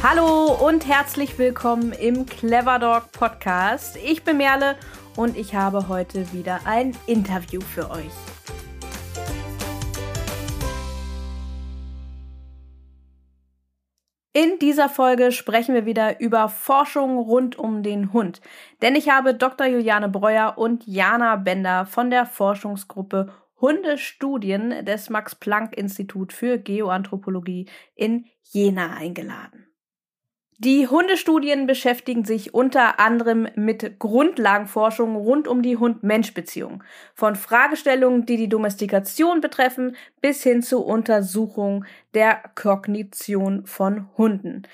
Hallo und herzlich willkommen im Clever Dog Podcast. Ich bin Merle und ich habe heute wieder ein Interview für euch. In dieser Folge sprechen wir wieder über Forschung rund um den Hund. Denn ich habe Dr. Juliane Breuer und Jana Bender von der Forschungsgruppe Hundestudien des Max-Planck-Institut für Geoanthropologie in Jena eingeladen. Die Hundestudien beschäftigen sich unter anderem mit Grundlagenforschung rund um die Hund-Mensch-Beziehung. Von Fragestellungen, die die Domestikation betreffen, bis hin zu Untersuchungen der Kognition von Hunden.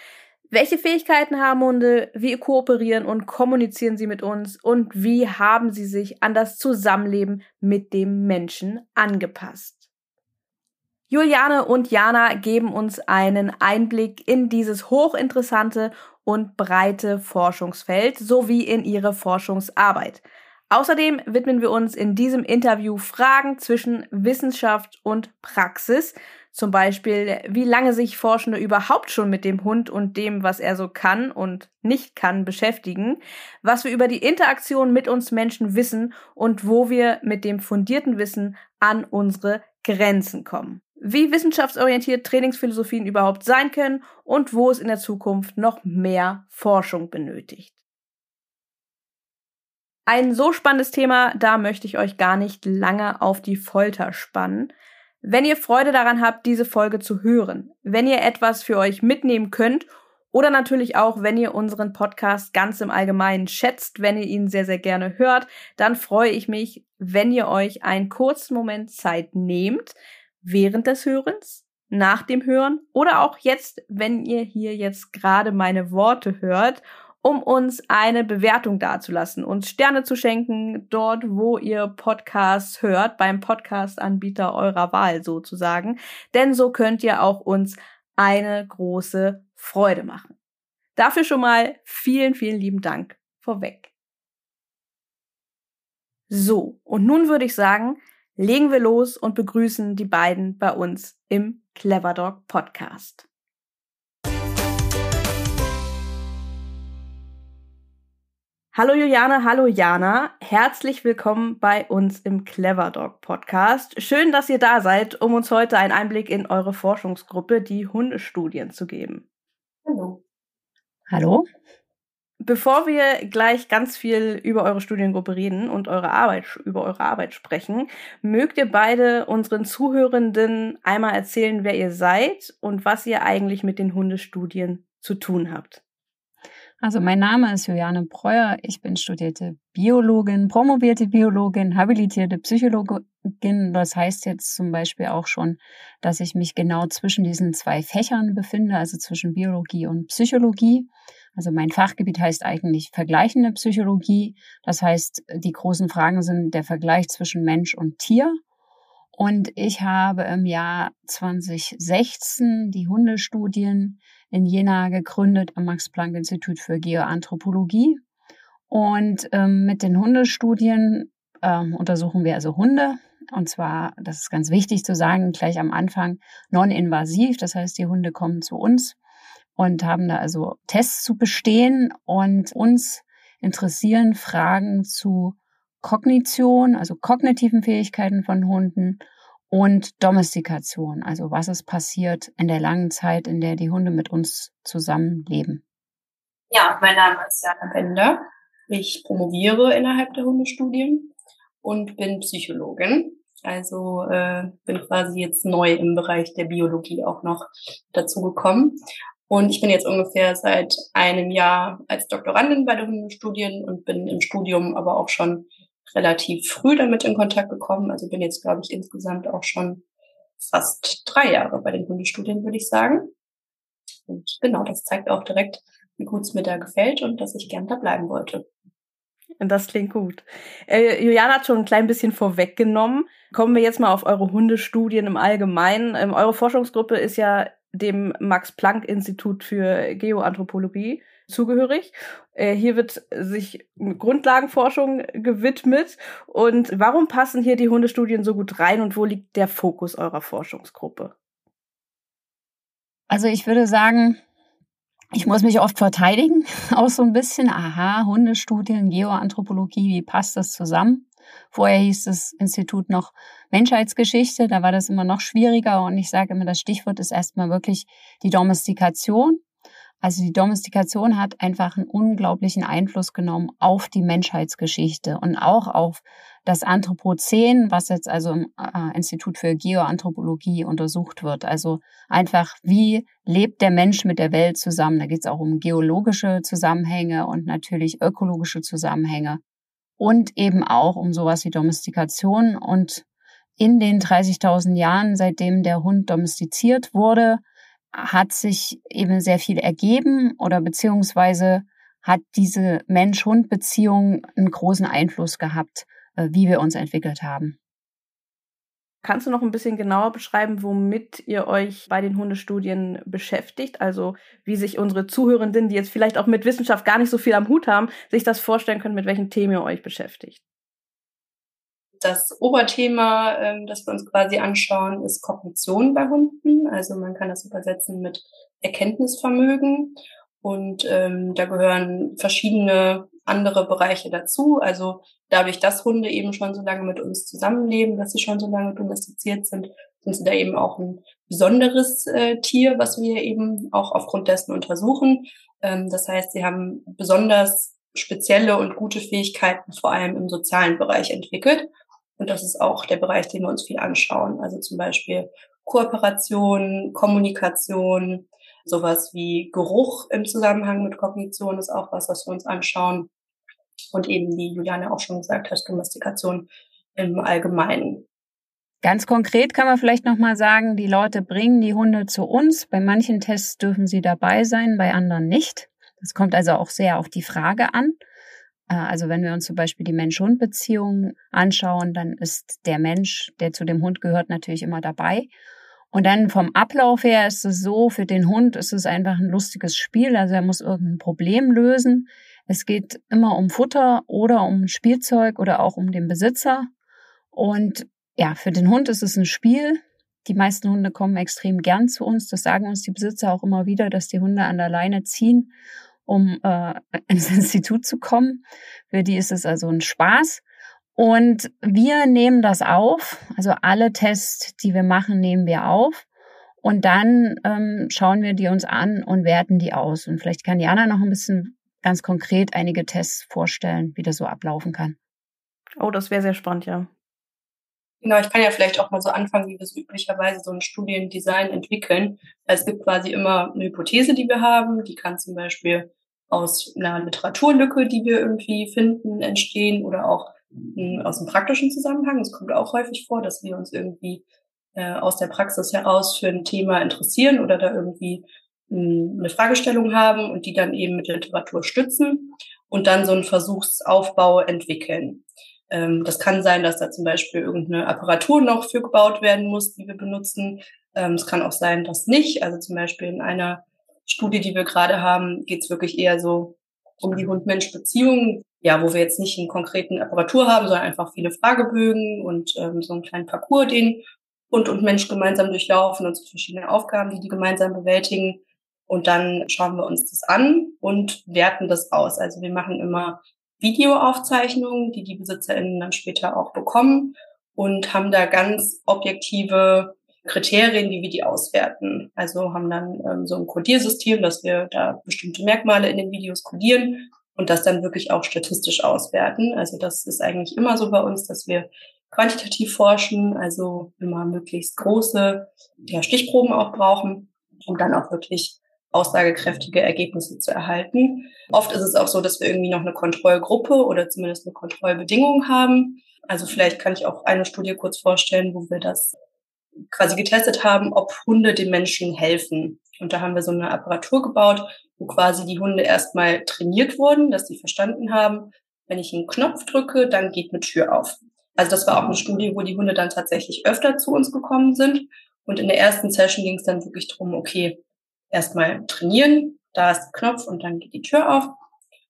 Welche Fähigkeiten haben Hunde? Wie kooperieren und kommunizieren sie mit uns? Und wie haben sie sich an das Zusammenleben mit dem Menschen angepasst? Juliane und Jana geben uns einen Einblick in dieses hochinteressante und breite Forschungsfeld sowie in ihre Forschungsarbeit. Außerdem widmen wir uns in diesem Interview Fragen zwischen Wissenschaft und Praxis. Zum Beispiel, wie lange sich Forschende überhaupt schon mit dem Hund und dem, was er so kann und nicht kann, beschäftigen, was wir über die Interaktion mit uns Menschen wissen und wo wir mit dem fundierten Wissen an unsere Grenzen kommen wie wissenschaftsorientiert Trainingsphilosophien überhaupt sein können und wo es in der Zukunft noch mehr Forschung benötigt. Ein so spannendes Thema, da möchte ich euch gar nicht lange auf die Folter spannen. Wenn ihr Freude daran habt, diese Folge zu hören, wenn ihr etwas für euch mitnehmen könnt oder natürlich auch, wenn ihr unseren Podcast ganz im Allgemeinen schätzt, wenn ihr ihn sehr, sehr gerne hört, dann freue ich mich, wenn ihr euch einen kurzen Moment Zeit nehmt, während des Hörens, nach dem Hören oder auch jetzt, wenn ihr hier jetzt gerade meine Worte hört, um uns eine Bewertung dazulassen, uns Sterne zu schenken, dort, wo ihr Podcasts hört, beim Podcast-Anbieter eurer Wahl sozusagen. Denn so könnt ihr auch uns eine große Freude machen. Dafür schon mal vielen, vielen lieben Dank vorweg. So, und nun würde ich sagen, legen wir los und begrüßen die beiden bei uns im Clever Dog Podcast. Hallo Juliane, hallo Jana. Herzlich willkommen bei uns im Clever Dog Podcast. Schön, dass ihr da seid, um uns heute einen Einblick in eure Forschungsgruppe, die Hundestudien, zu geben. Hallo. Hallo. Bevor wir gleich ganz viel über eure Studiengruppe reden und eure Arbeit, über eure Arbeit sprechen, mögt ihr beide unseren Zuhörenden einmal erzählen, wer ihr seid und was ihr eigentlich mit den Hundestudien zu tun habt. Also mein Name ist Juliane Breuer. Ich bin studierte Biologin, promovierte Biologin, habilitierte Psychologin. Das heißt jetzt zum Beispiel auch schon, dass ich mich genau zwischen diesen zwei Fächern befinde, also zwischen Biologie und Psychologie. Also mein Fachgebiet heißt eigentlich vergleichende Psychologie. Das heißt, die großen Fragen sind der Vergleich zwischen Mensch und Tier. Und ich habe im Jahr 2016 die Hundestudien in Jena gegründet am Max-Planck-Institut für Geoanthropologie. Und ähm, mit den Hundestudien ähm, untersuchen wir also Hunde. Und zwar, das ist ganz wichtig zu sagen, gleich am Anfang non-invasiv. Das heißt, die Hunde kommen zu uns und haben da also Tests zu bestehen und uns interessieren Fragen zu Kognition, also kognitiven Fähigkeiten von Hunden und Domestikation, also was ist passiert in der langen Zeit, in der die Hunde mit uns zusammenleben. Ja, mein Name ist Jana Bender. Ich promoviere innerhalb der Hundestudien und bin Psychologin. Also äh, bin quasi jetzt neu im Bereich der Biologie auch noch dazu gekommen und ich bin jetzt ungefähr seit einem Jahr als Doktorandin bei den Hundestudien und bin im Studium aber auch schon relativ früh damit in Kontakt gekommen. Also bin jetzt, glaube ich, insgesamt auch schon fast drei Jahre bei den Hundestudien, würde ich sagen. Und genau, das zeigt auch direkt, wie gut es mir da gefällt und dass ich gern da bleiben wollte. Das klingt gut. Äh, Juliana hat schon ein klein bisschen vorweggenommen. Kommen wir jetzt mal auf eure Hundestudien im Allgemeinen. Ähm, eure Forschungsgruppe ist ja dem Max-Planck-Institut für Geoanthropologie zugehörig. Äh, hier wird sich Grundlagenforschung gewidmet. Und warum passen hier die Hundestudien so gut rein und wo liegt der Fokus eurer Forschungsgruppe? Also ich würde sagen, ich muss mich oft verteidigen, auch so ein bisschen. Aha, Hundestudien, Geoanthropologie, wie passt das zusammen? Vorher hieß das Institut noch Menschheitsgeschichte, da war das immer noch schwieriger und ich sage immer, das Stichwort ist erstmal wirklich die Domestikation. Also die Domestikation hat einfach einen unglaublichen Einfluss genommen auf die Menschheitsgeschichte und auch auf das Anthropozän, was jetzt also im äh, Institut für Geoanthropologie untersucht wird. Also einfach, wie lebt der Mensch mit der Welt zusammen? Da geht es auch um geologische Zusammenhänge und natürlich ökologische Zusammenhänge und eben auch um sowas wie Domestikation. Und in den 30.000 Jahren, seitdem der Hund domestiziert wurde, hat sich eben sehr viel ergeben oder beziehungsweise hat diese Mensch-Hund-Beziehung einen großen Einfluss gehabt, äh, wie wir uns entwickelt haben. Kannst du noch ein bisschen genauer beschreiben, womit ihr euch bei den Hundestudien beschäftigt? Also wie sich unsere Zuhörenden, die jetzt vielleicht auch mit Wissenschaft gar nicht so viel am Hut haben, sich das vorstellen können, mit welchen Themen ihr euch beschäftigt? Das Oberthema, ähm, das wir uns quasi anschauen, ist Kognition bei Hunden. Also man kann das übersetzen mit Erkenntnisvermögen. Und ähm, da gehören verschiedene andere Bereiche dazu. Also dadurch, dass Hunde eben schon so lange mit uns zusammenleben, dass sie schon so lange domestiziert sind, sind sie da eben auch ein besonderes äh, Tier, was wir eben auch aufgrund dessen untersuchen. Ähm, das heißt, sie haben besonders spezielle und gute Fähigkeiten, vor allem im sozialen Bereich entwickelt. Und das ist auch der Bereich, den wir uns viel anschauen. Also zum Beispiel Kooperation, Kommunikation, sowas wie Geruch im Zusammenhang mit Kognition ist auch was, was wir uns anschauen und eben, wie Juliane auch schon gesagt hat, Domestikation im Allgemeinen. Ganz konkret kann man vielleicht nochmal sagen, die Leute bringen die Hunde zu uns. Bei manchen Tests dürfen sie dabei sein, bei anderen nicht. Das kommt also auch sehr auf die Frage an. Äh, also wenn wir uns zum Beispiel die Mensch-Hund-Beziehung anschauen, dann ist der Mensch, der zu dem Hund gehört, natürlich immer dabei. Und dann vom Ablauf her ist es so, für den Hund ist es einfach ein lustiges Spiel. Also er muss irgendein Problem lösen. Es geht immer um Futter oder um Spielzeug oder auch um den Besitzer. Und ja, für den Hund ist es ein Spiel. Die meisten Hunde kommen extrem gern zu uns. Das sagen uns die Besitzer auch immer wieder, dass die Hunde an der Leine ziehen, um äh, ins Institut zu kommen. Für die ist es also ein Spaß. Und wir nehmen das auf. Also alle Tests, die wir machen, nehmen wir auf. Und dann ähm, schauen wir die uns an und werten die aus. Und vielleicht kann Jana noch ein bisschen ganz konkret einige Tests vorstellen, wie das so ablaufen kann. Oh, das wäre sehr spannend, ja. Genau, ich kann ja vielleicht auch mal so anfangen, wie wir so üblicherweise so ein Studiendesign entwickeln. Es gibt quasi immer eine Hypothese, die wir haben. Die kann zum Beispiel aus einer Literaturlücke, die wir irgendwie finden, entstehen oder auch hm, aus einem praktischen Zusammenhang. Es kommt auch häufig vor, dass wir uns irgendwie äh, aus der Praxis heraus für ein Thema interessieren oder da irgendwie eine Fragestellung haben und die dann eben mit Literatur stützen und dann so einen Versuchsaufbau entwickeln. Ähm, das kann sein, dass da zum Beispiel irgendeine Apparatur noch für gebaut werden muss, die wir benutzen. Ähm, es kann auch sein, dass nicht. Also zum Beispiel in einer Studie, die wir gerade haben, geht es wirklich eher so um die Hund-Mensch-Beziehung, ja, wo wir jetzt nicht einen konkreten Apparatur haben, sondern einfach viele Fragebögen und ähm, so einen kleinen Parcours, den Hund und Mensch gemeinsam durchlaufen und so verschiedene Aufgaben, die die gemeinsam bewältigen. Und dann schauen wir uns das an und werten das aus. Also wir machen immer Videoaufzeichnungen, die die BesitzerInnen dann später auch bekommen und haben da ganz objektive Kriterien, wie wir die auswerten. Also haben dann ähm, so ein Codiersystem, dass wir da bestimmte Merkmale in den Videos codieren und das dann wirklich auch statistisch auswerten. Also das ist eigentlich immer so bei uns, dass wir quantitativ forschen, also immer möglichst große ja, Stichproben auch brauchen, um dann auch wirklich aussagekräftige Ergebnisse zu erhalten. Oft ist es auch so, dass wir irgendwie noch eine Kontrollgruppe oder zumindest eine Kontrollbedingung haben. Also vielleicht kann ich auch eine Studie kurz vorstellen, wo wir das quasi getestet haben, ob Hunde den Menschen helfen. Und da haben wir so eine Apparatur gebaut, wo quasi die Hunde erstmal trainiert wurden, dass sie verstanden haben, wenn ich einen Knopf drücke, dann geht eine Tür auf. Also das war auch eine Studie, wo die Hunde dann tatsächlich öfter zu uns gekommen sind. Und in der ersten Session ging es dann wirklich darum, okay, erstmal trainieren, da ist der Knopf und dann geht die Tür auf.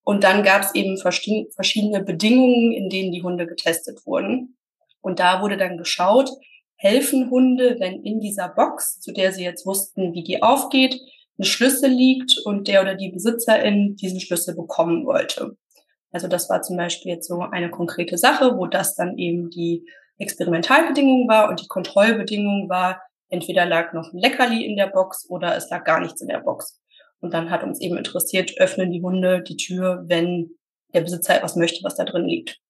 Und dann gab es eben verschiedene Bedingungen, in denen die Hunde getestet wurden. Und da wurde dann geschaut, helfen Hunde, wenn in dieser Box, zu der sie jetzt wussten, wie die aufgeht, ein Schlüssel liegt und der oder die Besitzerin diesen Schlüssel bekommen wollte. Also das war zum Beispiel jetzt so eine konkrete Sache, wo das dann eben die Experimentalbedingung war und die Kontrollbedingung war, entweder lag noch ein Leckerli in der Box oder es lag gar nichts in der Box. Und dann hat uns eben interessiert, öffnen die Hunde die Tür, wenn der Besitzer etwas möchte, was da drin liegt.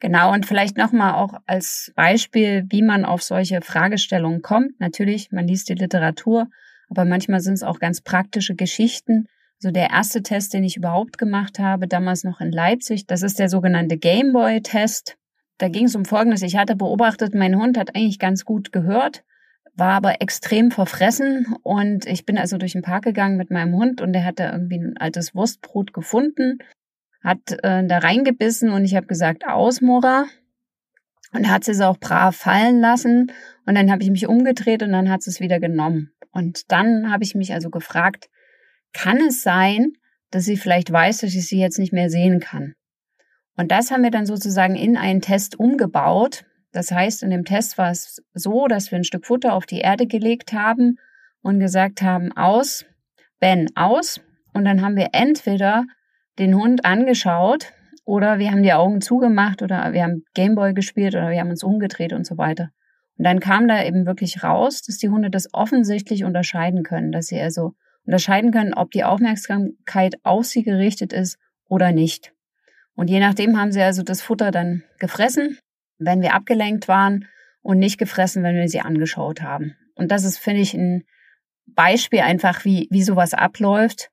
Genau, und vielleicht nochmal auch als Beispiel, wie man auf solche Fragestellungen kommt. Natürlich, man liest die Literatur, aber manchmal sind es auch ganz praktische Geschichten. So der erste Test, den ich überhaupt gemacht habe, damals noch in Leipzig, das ist der sogenannte Gameboy-Test. Da ging es um Folgendes. Ich hatte beobachtet, mein Hund hat eigentlich ganz gut gehört, war aber extrem verfressen und ich bin also durch den Park gegangen mit meinem Hund und der hatte irgendwie ein altes Wurstbrot gefunden, hat äh, da reingebissen und ich habe gesagt, aus, Mora. Und hat es auch brav fallen lassen und dann habe ich mich umgedreht und dann hat es wieder genommen. Und dann habe ich mich also gefragt, kann es sein, dass sie vielleicht weiß, dass ich sie jetzt nicht mehr sehen kann. Und das haben wir dann sozusagen in einen Test umgebaut. Das heißt, in dem Test war es so, dass wir ein Stück Futter auf die Erde gelegt haben und gesagt haben, aus, Ben, aus. Und dann haben wir entweder den Hund angeschaut oder wir haben die Augen zugemacht oder wir haben Gameboy gespielt oder wir haben uns umgedreht und so weiter. Und dann kam da eben wirklich raus, dass die Hunde das offensichtlich unterscheiden können, dass sie also unterscheiden können, ob die Aufmerksamkeit auf sie gerichtet ist oder nicht. Und je nachdem haben sie also das Futter dann gefressen, wenn wir abgelenkt waren und nicht gefressen, wenn wir sie angeschaut haben. Und das ist, finde ich, ein Beispiel einfach, wie, wie sowas abläuft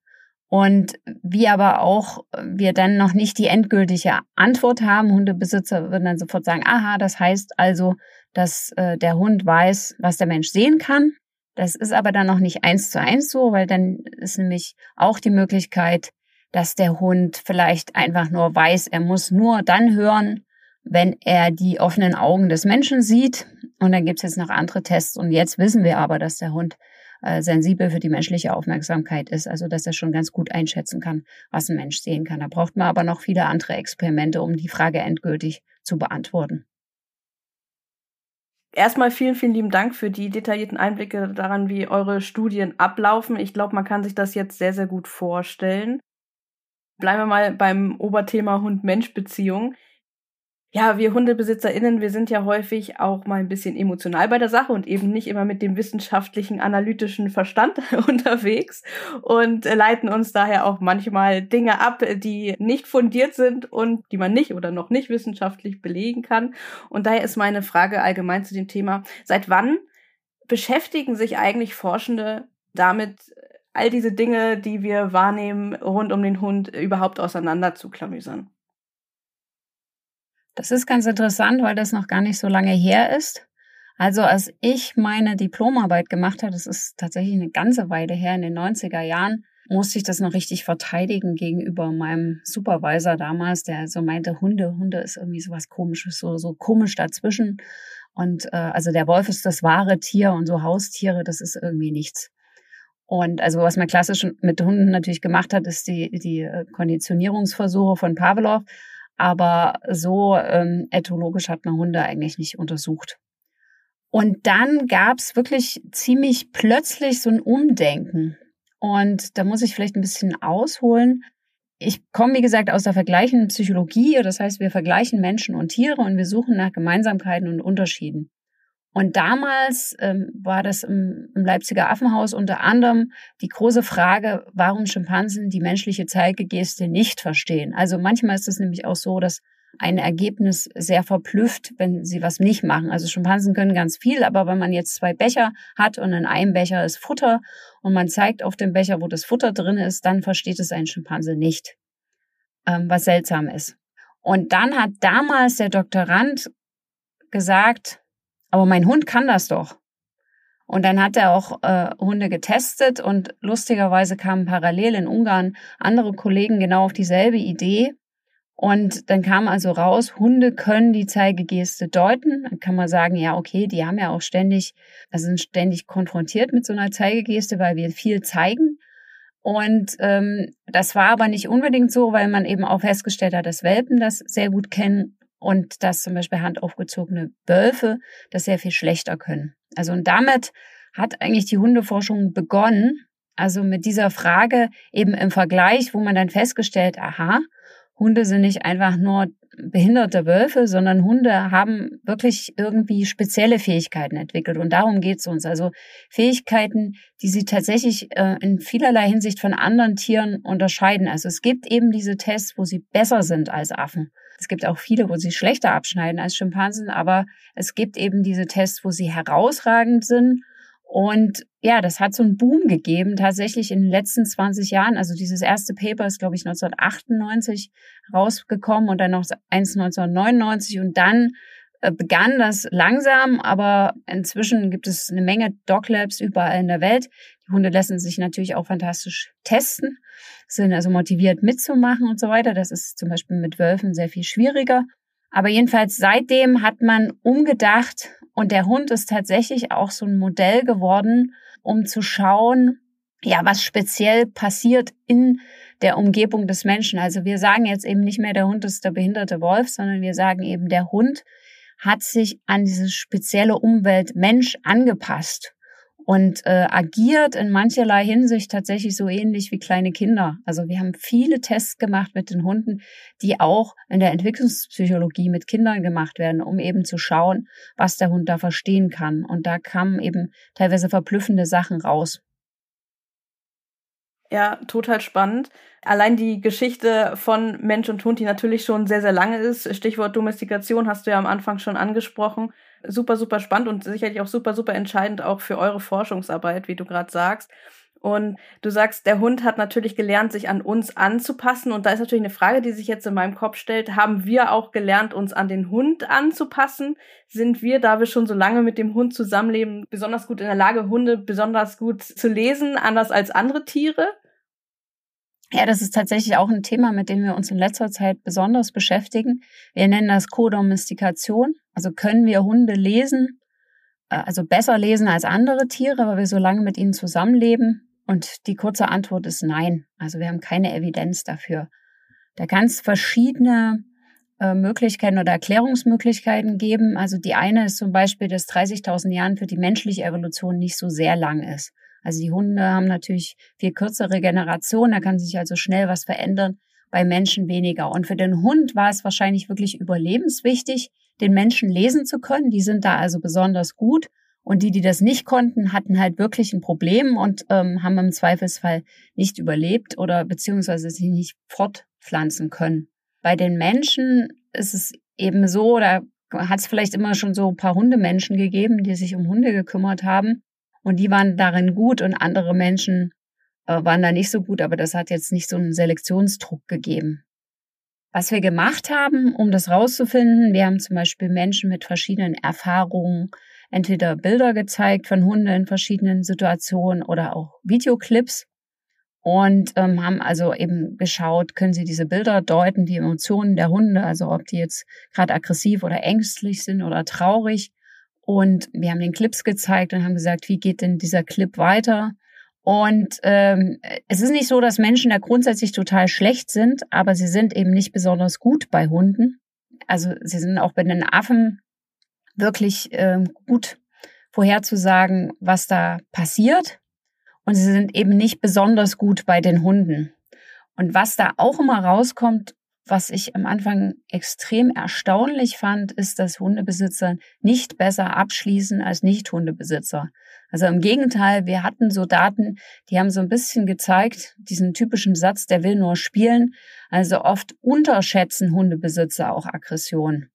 und wie aber auch wir dann noch nicht die endgültige Antwort haben. Hundebesitzer würden dann sofort sagen, aha, das heißt also, dass äh, der Hund weiß, was der Mensch sehen kann. Das ist aber dann noch nicht eins zu eins so, weil dann ist nämlich auch die Möglichkeit, dass der Hund vielleicht einfach nur weiß, er muss nur dann hören, wenn er die offenen Augen des Menschen sieht. Und dann gibt es jetzt noch andere Tests. Und jetzt wissen wir aber, dass der Hund äh, sensibel für die menschliche Aufmerksamkeit ist, also dass er schon ganz gut einschätzen kann, was ein Mensch sehen kann. Da braucht man aber noch viele andere Experimente, um die Frage endgültig zu beantworten. Erstmal vielen, vielen lieben Dank für die detaillierten Einblicke daran, wie eure Studien ablaufen. Ich glaube, man kann sich das jetzt sehr, sehr gut vorstellen. Bleiben wir mal beim Oberthema Hund-Mensch-Beziehung ja, wir HundebesitzerInnen, wir sind ja häufig auch mal ein bisschen emotional bei der Sache und eben nicht immer mit dem wissenschaftlichen, analytischen Verstand unterwegs und leiten uns daher auch manchmal Dinge ab, die nicht fundiert sind und die man nicht oder noch nicht wissenschaftlich belegen kann. Und daher ist meine Frage allgemein zu dem Thema, seit wann beschäftigen sich eigentlich Forschende damit, all diese Dinge, die wir wahrnehmen, rund um den Hund überhaupt auseinander zu klamüsern? Das ist ganz interessant, weil das noch gar nicht so lange her ist. Also als ich meine Diplomarbeit gemacht habe, das ist tatsächlich eine ganze Weile her, in den 90er Jahren, musste ich das noch richtig verteidigen gegenüber meinem Supervisor damals, der so meinte, Hunde, Hunde ist irgendwie so was komisches, so, so komisch dazwischen. Und äh, also der Wolf ist das wahre Tier und so Haustiere, das ist irgendwie nichts. Und also was man klassisch mit Hunden natürlich gemacht hat, ist die, die äh, Konditionierungsversuche von Pavlov. Aber so ähm, ethologisch hat man Hunde eigentlich nicht untersucht. Und dann gab es wirklich ziemlich plötzlich so ein Umdenken. Und da muss ich vielleicht ein bisschen ausholen. Ich komme, wie gesagt, aus der vergleichenden Psychologie. Das heißt, wir vergleichen Menschen und Tiere und wir suchen nach Gemeinsamkeiten und Unterschieden. Und damals ähm, war das im, im Leipziger Affenhaus unter anderem die große Frage, warum Schimpansen die menschliche Zeigegeste nicht verstehen. Also manchmal ist es nämlich auch so, dass ein Ergebnis sehr verblüfft, wenn sie was nicht machen. Also Schimpansen können ganz viel, aber wenn man jetzt zwei Becher hat und in einem Becher ist Futter und man zeigt auf dem Becher, wo das Futter drin ist, dann versteht es ein Schimpanse nicht, ähm, was seltsam ist. Und dann hat damals der Doktorand gesagt, aber mein Hund kann das doch. Und dann hat er auch äh, Hunde getestet und lustigerweise kamen parallel in Ungarn andere Kollegen genau auf dieselbe Idee. Und dann kam also raus, Hunde können die Zeigegeste deuten. Dann kann man sagen, ja, okay, die haben ja auch ständig, also sind ständig konfrontiert mit so einer Zeigegeste, weil wir viel zeigen. Und ähm, das war aber nicht unbedingt so, weil man eben auch festgestellt hat, dass Welpen das sehr gut kennen und dass zum Beispiel handaufgezogene Wölfe das sehr viel schlechter können. Also und damit hat eigentlich die Hundeforschung begonnen. Also mit dieser Frage eben im Vergleich, wo man dann festgestellt, aha, Hunde sind nicht einfach nur behinderte Wölfe, sondern Hunde haben wirklich irgendwie spezielle Fähigkeiten entwickelt. Und darum geht es uns. Also Fähigkeiten, die sie tatsächlich äh, in vielerlei Hinsicht von anderen Tieren unterscheiden. Also es gibt eben diese Tests, wo sie besser sind als Affen. Es gibt auch viele, wo sie schlechter abschneiden als Schimpansen, aber es gibt eben diese Tests, wo sie herausragend sind und ja, das hat so einen Boom gegeben, tatsächlich in den letzten 20 Jahren. Also dieses erste Paper ist, glaube ich, 1998 rausgekommen und dann noch eins 1999 und dann äh, begann das langsam, aber inzwischen gibt es eine Menge Doglabs überall in der Welt. Die Hunde lassen sich natürlich auch fantastisch testen, sind also motiviert mitzumachen und so weiter. Das ist zum Beispiel mit Wölfen sehr viel schwieriger. Aber jedenfalls seitdem hat man umgedacht und der Hund ist tatsächlich auch so ein Modell geworden, um zu schauen, ja, was speziell passiert in der Umgebung des Menschen. Also wir sagen jetzt eben nicht mehr, der Hund ist der behinderte Wolf, sondern wir sagen eben, der Hund hat sich an diese spezielle Umwelt Mensch angepasst und äh, agiert in mancherlei Hinsicht tatsächlich so ähnlich wie kleine Kinder. Also wir haben viele Tests gemacht mit den Hunden, die auch in der Entwicklungspsychologie mit Kindern gemacht werden, um eben zu schauen, was der Hund da verstehen kann. Und da kamen eben teilweise verblüffende Sachen raus. Ja, total spannend. Allein die Geschichte von Mensch und Hund, die natürlich schon sehr, sehr lange ist, Stichwort Domestikation hast du ja am Anfang schon angesprochen, super, super spannend und sicherlich auch super, super entscheidend auch für eure Forschungsarbeit, wie du gerade sagst. Und du sagst, der Hund hat natürlich gelernt, sich an uns anzupassen. Und da ist natürlich eine Frage, die sich jetzt in meinem Kopf stellt. Haben wir auch gelernt, uns an den Hund anzupassen? Sind wir, da wir schon so lange mit dem Hund zusammenleben, besonders gut in der Lage, Hunde besonders gut zu lesen, anders als andere Tiere? Ja, das ist tatsächlich auch ein Thema, mit dem wir uns in letzter Zeit besonders beschäftigen. Wir nennen das Co-Domestikation. Also können wir Hunde lesen, äh, also besser lesen als andere Tiere, weil wir so lange mit ihnen zusammenleben? Und die kurze Antwort ist nein. Also wir haben keine Evidenz dafür. Da kann es verschiedene äh, Möglichkeiten oder Erklärungsmöglichkeiten geben. Also die eine ist zum Beispiel, dass 30.000 Jahren für die menschliche Evolution nicht so sehr lang ist. Also die Hunde haben natürlich viel kürzere Generation, da kann sich also schnell was verändern, bei Menschen weniger. Und für den Hund war es wahrscheinlich wirklich überlebenswichtig, den Menschen lesen zu können. Die sind da also besonders gut. Und die, die das nicht konnten, hatten halt wirklich ein Problem und ähm, haben im Zweifelsfall nicht überlebt oder beziehungsweise sich nicht fortpflanzen können. Bei den Menschen ist es eben so, da hat es vielleicht immer schon so ein paar Hundemenschen gegeben, die sich um Hunde gekümmert haben. Und die waren darin gut und andere Menschen äh, waren da nicht so gut, aber das hat jetzt nicht so einen Selektionsdruck gegeben. Was wir gemacht haben, um das rauszufinden, wir haben zum Beispiel Menschen mit verschiedenen Erfahrungen, entweder Bilder gezeigt von Hunden in verschiedenen Situationen oder auch Videoclips und ähm, haben also eben geschaut, können sie diese Bilder deuten, die Emotionen der Hunde, also ob die jetzt gerade aggressiv oder ängstlich sind oder traurig und wir haben den Clips gezeigt und haben gesagt, wie geht denn dieser Clip weiter? Und ähm, es ist nicht so, dass Menschen da grundsätzlich total schlecht sind, aber sie sind eben nicht besonders gut bei Hunden. Also sie sind auch bei den Affen wirklich ähm, gut vorherzusagen, was da passiert. Und sie sind eben nicht besonders gut bei den Hunden. Und was da auch immer rauskommt, was ich am Anfang extrem erstaunlich fand, ist, dass Hundebesitzer nicht besser abschließen als Nicht-Hundebesitzer. Also im Gegenteil, wir hatten so Daten, die haben so ein bisschen gezeigt, diesen typischen Satz, der will nur spielen. Also oft unterschätzen Hundebesitzer auch Aggression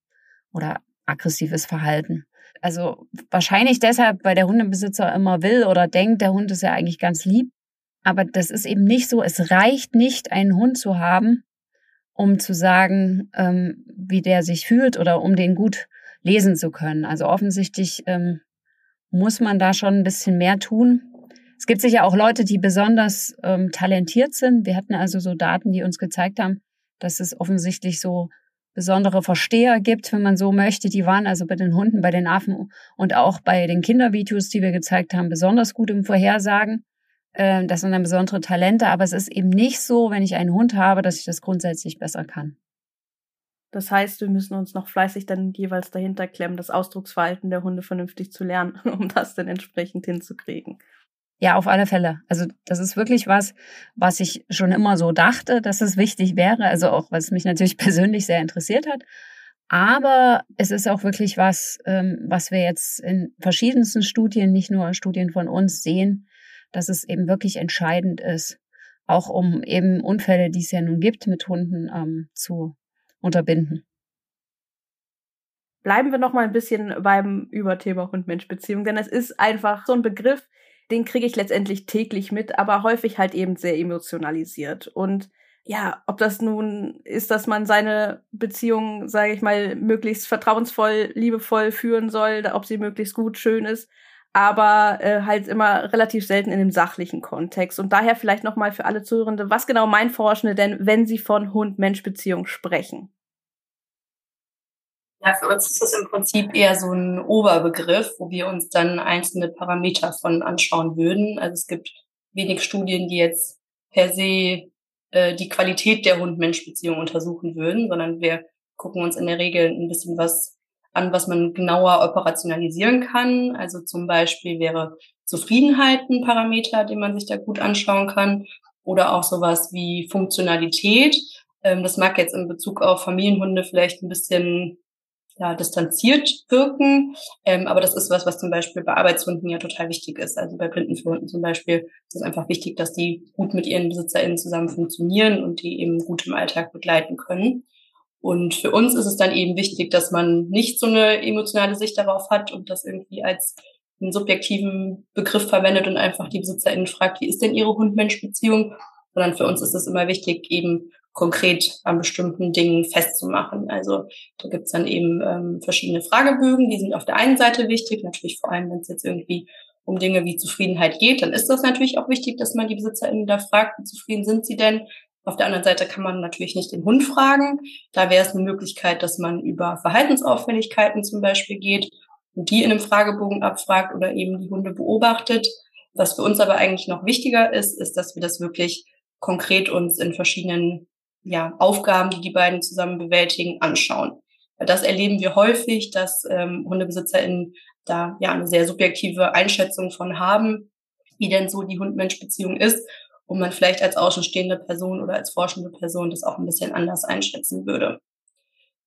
oder aggressives Verhalten. Also wahrscheinlich deshalb, weil der Hundebesitzer immer will oder denkt, der Hund ist ja eigentlich ganz lieb. Aber das ist eben nicht so. Es reicht nicht, einen Hund zu haben, um zu sagen, ähm, wie der sich fühlt oder um den gut lesen zu können. Also offensichtlich ähm, muss man da schon ein bisschen mehr tun. Es gibt sicher auch Leute, die besonders ähm, talentiert sind. Wir hatten also so Daten, die uns gezeigt haben, dass es offensichtlich so besondere Versteher gibt, wenn man so möchte. Die waren also bei den Hunden, bei den Affen und auch bei den Kindervideos, die wir gezeigt haben, besonders gut im Vorhersagen. Äh, das sind dann besondere Talente, aber es ist eben nicht so, wenn ich einen Hund habe, dass ich das grundsätzlich besser kann. Das heißt, wir müssen uns noch fleißig dann jeweils dahinter klemmen, das Ausdrucksverhalten der Hunde vernünftig zu lernen, um das dann entsprechend hinzukriegen. Ja, auf alle Fälle. Also das ist wirklich was, was ich schon immer so dachte, dass es wichtig wäre. Also auch, was mich natürlich persönlich sehr interessiert hat. Aber es ist auch wirklich was, ähm, was wir jetzt in verschiedensten Studien, nicht nur Studien von uns sehen, dass es eben wirklich entscheidend ist, auch um eben Unfälle, die es ja nun gibt, mit Hunden ähm, zu unterbinden. Bleiben wir noch mal ein bisschen beim Überthema Hund-Mensch-Beziehung, denn es ist einfach so ein Begriff, den kriege ich letztendlich täglich mit, aber häufig halt eben sehr emotionalisiert. Und ja, ob das nun ist, dass man seine Beziehung, sage ich mal, möglichst vertrauensvoll, liebevoll führen soll, ob sie möglichst gut, schön ist, aber äh, halt immer relativ selten in dem sachlichen Kontext. Und daher vielleicht noch mal für alle Zuhörende, was genau meinen Forschende denn, wenn sie von Hund-Mensch-Beziehung sprechen? Ja, für uns ist das im Prinzip eher so ein Oberbegriff, wo wir uns dann einzelne Parameter von anschauen würden. Also es gibt wenig Studien, die jetzt per se äh, die Qualität der Hund-Mensch-Beziehung untersuchen würden, sondern wir gucken uns in der Regel ein bisschen was an, was man genauer operationalisieren kann. Also zum Beispiel wäre Zufriedenheit ein Parameter, den man sich da gut anschauen kann. Oder auch sowas wie Funktionalität. Ähm, das mag jetzt in Bezug auf Familienhunde vielleicht ein bisschen ja, distanziert wirken. Ähm, aber das ist was, was zum Beispiel bei Arbeitshunden ja total wichtig ist. Also bei Blindenführhunden zum Beispiel ist es einfach wichtig, dass die gut mit ihren BesitzerInnen zusammen funktionieren und die eben gut im Alltag begleiten können. Und für uns ist es dann eben wichtig, dass man nicht so eine emotionale Sicht darauf hat und das irgendwie als einen subjektiven Begriff verwendet und einfach die BesitzerInnen fragt, wie ist denn ihre Hund-Mensch-Beziehung? Sondern für uns ist es immer wichtig, eben konkret an bestimmten Dingen festzumachen. Also da gibt's dann eben ähm, verschiedene Fragebögen, die sind auf der einen Seite wichtig, natürlich vor allem, wenn es jetzt irgendwie um Dinge wie Zufriedenheit geht, dann ist das natürlich auch wichtig, dass man die BesitzerInnen da fragt, wie zufrieden sind sie denn? Auf der anderen Seite kann man natürlich nicht den Hund fragen. Da wäre es eine Möglichkeit, dass man über Verhaltensauffälligkeiten zum Beispiel geht und die in einem Fragebogen abfragt oder eben die Hunde beobachtet. Was für uns aber eigentlich noch wichtiger ist, ist, dass wir das wirklich konkret uns in verschiedenen ja, Aufgaben, die die beiden zusammen bewältigen, anschauen. Das erleben wir häufig, dass ähm, HundebesitzerInnen da ja eine sehr subjektive Einschätzung von haben, wie denn so die Hund-Mensch-Beziehung ist und man vielleicht als außenstehende Person oder als forschende Person das auch ein bisschen anders einschätzen würde.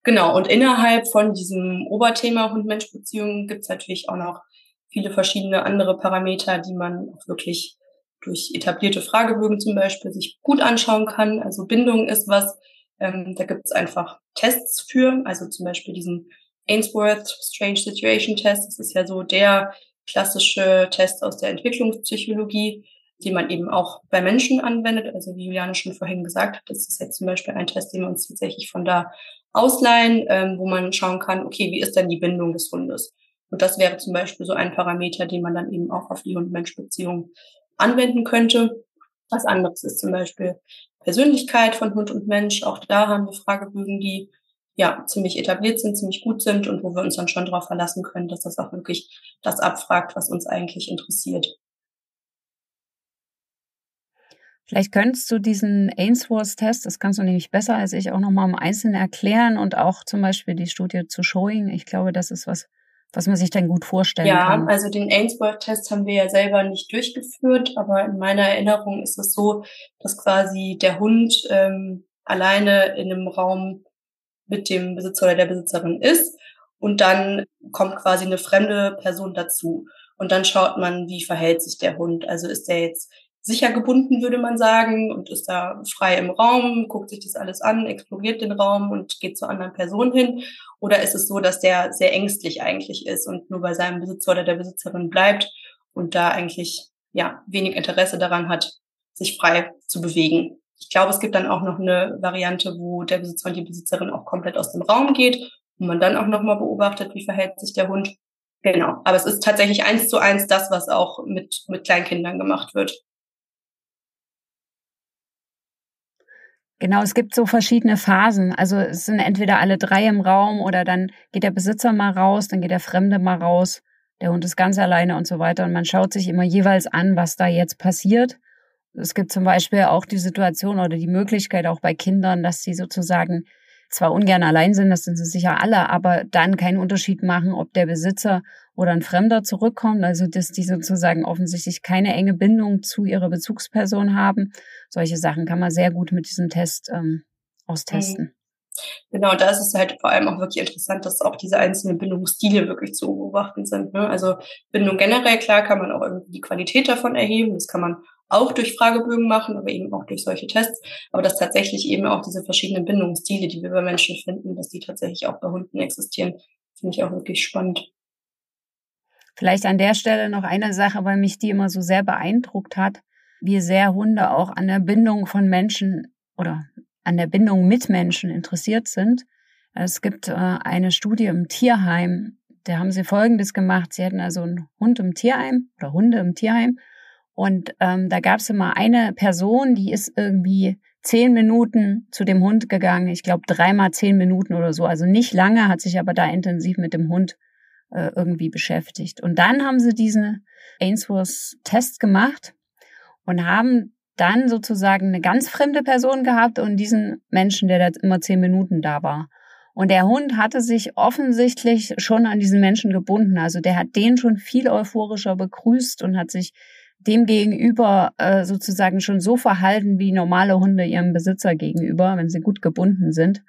Genau, und innerhalb von diesem Oberthema Hund-Mensch-Beziehung gibt es natürlich auch noch viele verschiedene andere Parameter, die man auch wirklich durch etablierte Fragebögen zum Beispiel sich gut anschauen kann. Also Bindung ist was, ähm, da gibt es einfach Tests für, also zum Beispiel diesen Ainsworth Strange Situation Test. Das ist ja so der klassische Test aus der Entwicklungspsychologie, den man eben auch bei Menschen anwendet. Also wie Juliane schon vorhin gesagt hat, das ist jetzt zum Beispiel ein Test, den wir uns tatsächlich von da ausleihen, ähm, wo man schauen kann, okay, wie ist denn die Bindung des Hundes? Und das wäre zum Beispiel so ein Parameter, den man dann eben auch auf die Hund-Mensch-Beziehung anwenden könnte. Was anderes ist zum Beispiel Persönlichkeit von Hund und Mensch. Auch da haben wir Fragebögen, die ja ziemlich etabliert sind, ziemlich gut sind und wo wir uns dann schon darauf verlassen können, dass das auch wirklich das abfragt, was uns eigentlich interessiert. Vielleicht könntest du diesen Ainsworth-Test, das kannst du nämlich besser als ich, auch nochmal im Einzelnen erklären und auch zum Beispiel die Studie zu Showing. Ich glaube, das ist was, was man sich dann gut vorstellen ja, kann. Ja, also den Ainsworth-Test haben wir ja selber nicht durchgeführt, aber in meiner Erinnerung ist es so, dass quasi der Hund ähm, alleine in einem Raum mit dem Besitzer oder der Besitzerin ist und dann kommt quasi eine fremde Person dazu und dann schaut man, wie verhält sich der Hund. Also ist der jetzt sicher gebunden, würde man sagen, und ist da frei im Raum, guckt sich das alles an, exploriert den Raum und geht zur anderen Person hin? Oder ist es so, dass der sehr ängstlich eigentlich ist und nur bei seinem Besitzer oder der Besitzerin bleibt und da eigentlich ja wenig Interesse daran hat, sich frei zu bewegen? Ich glaube, es gibt dann auch noch eine Variante, wo der Besitzer und die Besitzerin auch komplett aus dem Raum geht und man dann auch nochmal beobachtet, wie verhält sich der Hund. Genau. Aber es ist tatsächlich eins zu eins das, was auch mit, mit Kleinkindern gemacht wird. Genau, es gibt so verschiedene Phasen. Also es sind entweder alle drei im Raum oder dann geht der Besitzer mal raus, dann geht der Fremde mal raus, der Hund ist ganz alleine und so weiter. Und man schaut sich immer jeweils an, was da jetzt passiert. Es gibt zum Beispiel auch die Situation oder die Möglichkeit auch bei Kindern, dass sie sozusagen zwar ungern allein sind, das sind sie sicher alle, aber dann keinen Unterschied machen, ob der Besitzer oder ein Fremder zurückkommt, also dass die sozusagen offensichtlich keine enge Bindung zu ihrer Bezugsperson haben. Solche Sachen kann man sehr gut mit diesem Test ähm, austesten. Genau, da ist es halt vor allem auch wirklich interessant, dass auch diese einzelnen Bindungsstile wirklich zu beobachten sind. Ne? Also Bindung generell, klar, kann man auch irgendwie die Qualität davon erheben. Das kann man auch durch Fragebögen machen, aber eben auch durch solche Tests. Aber dass tatsächlich eben auch diese verschiedenen Bindungsstile, die wir bei Menschen finden, dass die tatsächlich auch bei Hunden existieren, finde ich auch wirklich spannend. Vielleicht an der Stelle noch eine Sache, weil mich die immer so sehr beeindruckt hat, wie sehr Hunde auch an der Bindung von Menschen oder an der Bindung mit Menschen interessiert sind. Es gibt äh, eine Studie im Tierheim, da haben sie Folgendes gemacht. Sie hatten also einen Hund im Tierheim oder Hunde im Tierheim und ähm, da gab es immer eine Person, die ist irgendwie zehn Minuten zu dem Hund gegangen. Ich glaube dreimal zehn Minuten oder so. Also nicht lange, hat sich aber da intensiv mit dem Hund äh, irgendwie beschäftigt. Und dann haben sie diesen Ainsworth-Test gemacht und haben dann sozusagen eine ganz fremde Person gehabt und diesen Menschen, der da immer zehn Minuten da war. Und der Hund hatte sich offensichtlich schon an diesen Menschen gebunden. Also der hat den schon viel euphorischer begrüßt und hat sich dem gegenüber äh, sozusagen schon so verhalten wie normale Hunde ihrem Besitzer gegenüber, wenn sie gut gebunden sind.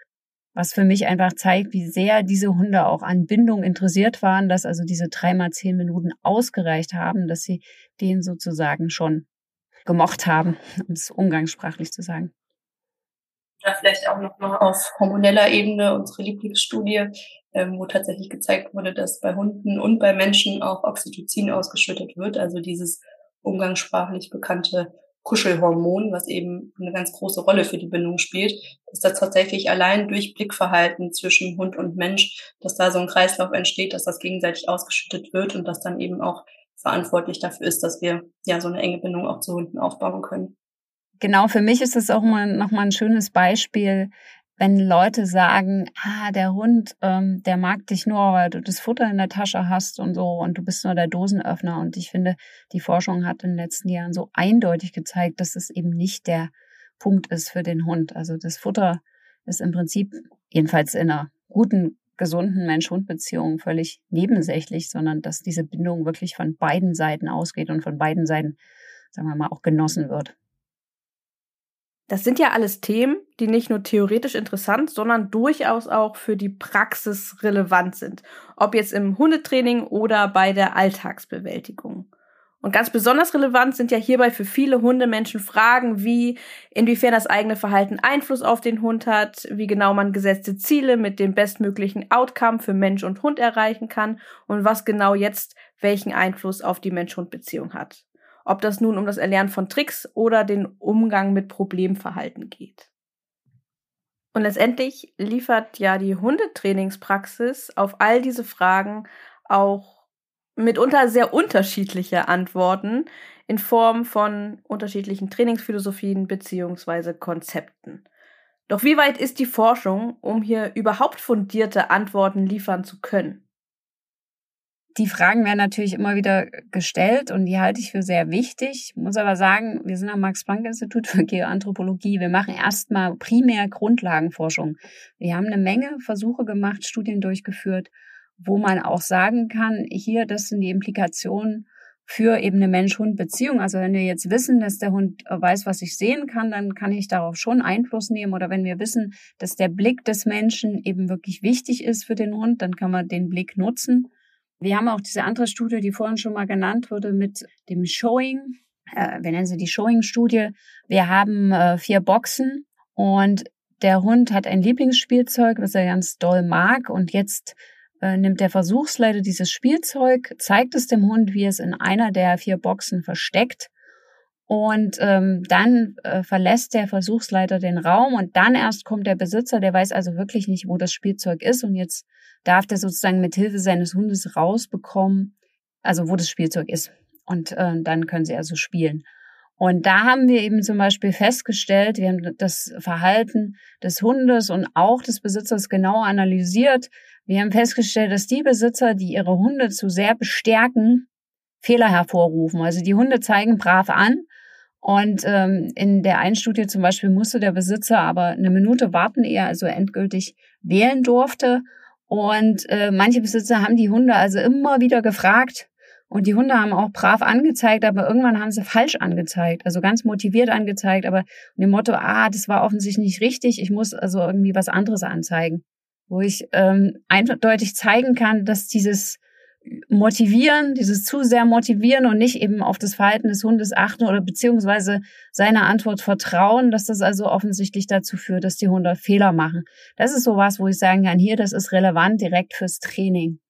Was für mich einfach zeigt, wie sehr diese Hunde auch an Bindung interessiert waren, dass also diese dreimal zehn Minuten ausgereicht haben, dass sie den sozusagen schon gemocht haben, um es umgangssprachlich zu sagen. Da vielleicht auch noch mal auf hormoneller Ebene unsere Lieblingsstudie, ähm, wo tatsächlich gezeigt wurde, dass bei Hunden und bei Menschen auch Oxytocin ausgeschüttet wird, also dieses umgangssprachlich bekannte Kuschelhormon, was eben eine ganz große Rolle für die Bindung spielt, dass da tatsächlich allein durch Blickverhalten zwischen Hund und Mensch, dass da so ein Kreislauf entsteht, dass das gegenseitig ausgeschüttet wird und das dann eben auch verantwortlich dafür ist, dass wir ja so eine enge Bindung auch zu Hunden aufbauen können. Genau, für mich ist es auch mal nochmal ein schönes Beispiel, wenn Leute sagen, ah, der Hund, ähm, der mag dich nur, weil du das Futter in der Tasche hast und so und du bist nur der Dosenöffner. Und ich finde, die Forschung hat in den letzten Jahren so eindeutig gezeigt, dass es eben nicht der Punkt ist für den Hund. Also das Futter ist im Prinzip, jedenfalls in einer guten, gesunden Mensch-Hund-Beziehung völlig nebensächlich, sondern dass diese Bindung wirklich von beiden Seiten ausgeht und von beiden Seiten, sagen wir mal, auch genossen wird. Das sind ja alles Themen, die nicht nur theoretisch interessant, sondern durchaus auch für die Praxis relevant sind. Ob jetzt im Hundetraining oder bei der Alltagsbewältigung. Und ganz besonders relevant sind ja hierbei für viele Hundemenschen Fragen wie, inwiefern das eigene Verhalten Einfluss auf den Hund hat, wie genau man gesetzte Ziele mit dem bestmöglichen Outcome für Mensch und Hund erreichen kann und was genau jetzt welchen Einfluss auf die Mensch-Hund-Beziehung hat ob das nun um das Erlernen von Tricks oder den Umgang mit Problemverhalten geht. Und letztendlich liefert ja die Hundetrainingspraxis auf all diese Fragen auch mitunter sehr unterschiedliche Antworten in Form von unterschiedlichen Trainingsphilosophien beziehungsweise Konzepten. Doch wie weit ist die Forschung, um hier überhaupt fundierte Antworten liefern zu können? Die Fragen werden natürlich immer wieder gestellt und die halte ich für sehr wichtig. Ich muss aber sagen, wir sind am Max-Planck-Institut für Geoanthropologie. Wir machen erstmal primär Grundlagenforschung. Wir haben eine Menge Versuche gemacht, Studien durchgeführt, wo man auch sagen kann, hier, das sind die Implikationen für eben eine Mensch-Hund-Beziehung. Also wenn wir jetzt wissen, dass der Hund weiß, was ich sehen kann, dann kann ich darauf schon Einfluss nehmen. Oder wenn wir wissen, dass der Blick des Menschen eben wirklich wichtig ist für den Hund, dann kann man den Blick nutzen. Wir haben auch diese andere Studie, die vorhin schon mal genannt wurde, mit dem Showing. Äh, wir nennen sie die Showing-Studie. Wir haben äh, vier Boxen und der Hund hat ein Lieblingsspielzeug, was er ganz doll mag. Und jetzt äh, nimmt der Versuchsleiter dieses Spielzeug, zeigt es dem Hund, wie es in einer der vier Boxen versteckt. Und ähm, dann äh, verlässt der Versuchsleiter den Raum und dann erst kommt der Besitzer, der weiß also wirklich nicht, wo das Spielzeug ist. Und jetzt darf der sozusagen mit Hilfe seines Hundes rausbekommen, also wo das Spielzeug ist. Und äh, dann können sie also spielen. Und da haben wir eben zum Beispiel festgestellt, wir haben das Verhalten des Hundes und auch des Besitzers genau analysiert. Wir haben festgestellt, dass die Besitzer, die ihre Hunde zu sehr bestärken, Fehler hervorrufen. Also die Hunde zeigen brav an Und ähm, in der einen Studie zum Beispiel musste der Besitzer aber eine Minute warten, ehe er also endgültig wählen durfte. Und äh, manche Besitzer haben die Hunde also immer wieder gefragt. Und die Hunde haben auch brav angezeigt, aber irgendwann haben sie falsch angezeigt, also ganz motiviert angezeigt, aber mit dem Motto, ah, das war offensichtlich nicht richtig, ich muss also irgendwie was anderes anzeigen. Wo ich ähm, eindeutig zeigen kann, dass dieses motivieren, dieses zu sehr motivieren und nicht eben auf das Verhalten des Hundes achten oder beziehungsweise seiner Antwort vertrauen, dass das also offensichtlich dazu führt, dass die Hunde Fehler machen. Das ist sowas, wo ich sagen kann, hier, das ist relevant direkt fürs Training.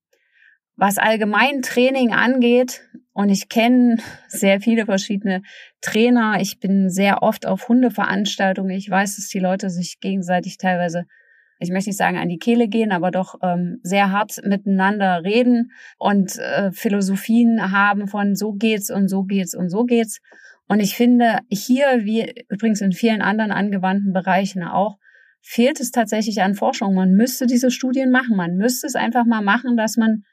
Was allgemein Training angeht, und ich kenne sehr viele verschiedene Trainer, ich bin sehr oft auf Hundeveranstaltungen, ich weiß, dass die Leute sich gegenseitig teilweise ich möchte nicht sagen an die Kehle gehen, aber doch ähm, sehr hart miteinander reden und äh, Philosophien haben von so geht's und so geht's und so geht's. Und ich finde, hier, wie übrigens in vielen anderen angewandten Bereichen auch, fehlt es tatsächlich an Forschung. Man müsste diese Studien machen. Man müsste es einfach mal machen, dass man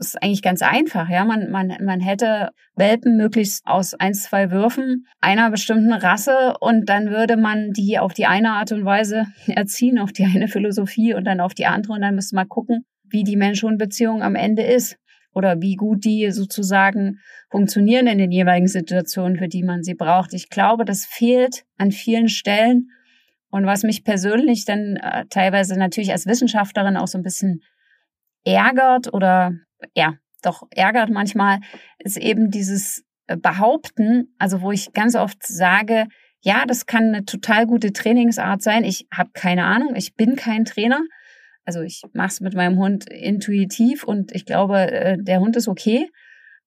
ist eigentlich ganz einfach, ja. Man, man, man hätte Welpen möglichst aus eins, zwei Würfen einer bestimmten Rasse und dann würde man die auf die eine Art und Weise erziehen, auf die eine Philosophie und dann auf die andere und dann müsste man gucken, wie die Mensch-Hund-Beziehung am Ende ist oder wie gut die sozusagen funktionieren in den jeweiligen Situationen, für die man sie braucht. Ich glaube, das fehlt an vielen Stellen. Und was mich persönlich dann äh, teilweise natürlich als Wissenschaftlerin auch so ein bisschen ärgert oder ja, doch ärgert manchmal, ist eben dieses äh, Behaupten, also wo ich ganz oft sage, ja, das kann eine total gute Trainingsart sein. Ich habe keine Ahnung, ich bin kein Trainer. Also ich mache es mit meinem Hund intuitiv und ich glaube, äh, der Hund ist okay.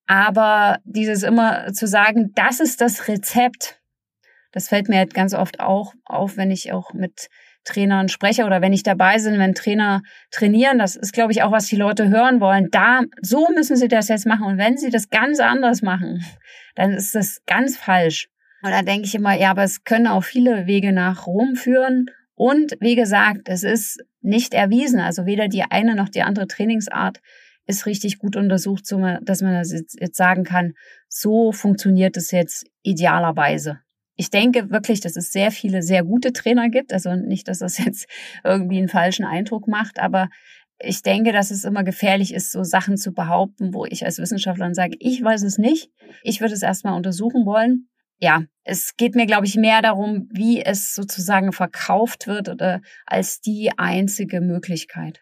Aber dieses immer zu sagen, das ist das Rezept, das fällt mir halt ganz oft auch auf, wenn ich auch mit Trainern spreche oder wenn ich dabei bin, wenn Trainer trainieren, das ist, glaube ich, auch, was die Leute hören wollen. Da, so müssen sie das jetzt machen. Und wenn sie das ganz anders machen, dann ist das ganz falsch. Und da denke ich immer, ja, aber es können auch viele Wege nach Rom führen. Und wie gesagt, es ist nicht erwiesen. Also weder die eine noch die andere Trainingsart ist richtig gut untersucht, dass man das jetzt sagen kann, so funktioniert es jetzt idealerweise ich denke wirklich, dass es sehr viele sehr gute Trainer gibt. Also nicht, dass das jetzt irgendwie einen falschen Eindruck macht, aber ich denke, dass es immer gefährlich ist, so Sachen zu behaupten, wo ich als Wissenschaftlerin sage, ich weiß es nicht. Ich würde es erstmal untersuchen wollen. Ja, es geht mir, glaube ich, mehr darum, wie es sozusagen verkauft wird oder als die einzige Möglichkeit.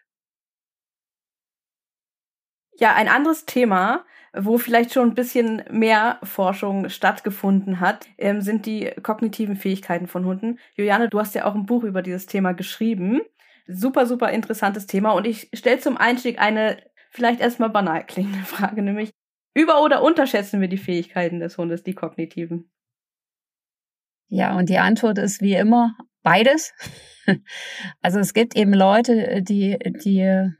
Ja, ein anderes Thema, wo vielleicht schon ein bisschen mehr Forschung stattgefunden hat, ähm, sind die kognitiven Fähigkeiten von Hunden. Juliane, du hast ja auch ein Buch über dieses Thema geschrieben. Super, super interessantes Thema. Und ich stelle zum Einstieg eine vielleicht erstmal banal klingende Frage, nämlich über- oder unterschätzen wir die Fähigkeiten des Hundes, die kognitiven? Ja, und die Antwort ist wie immer beides. Also es gibt eben Leute, die die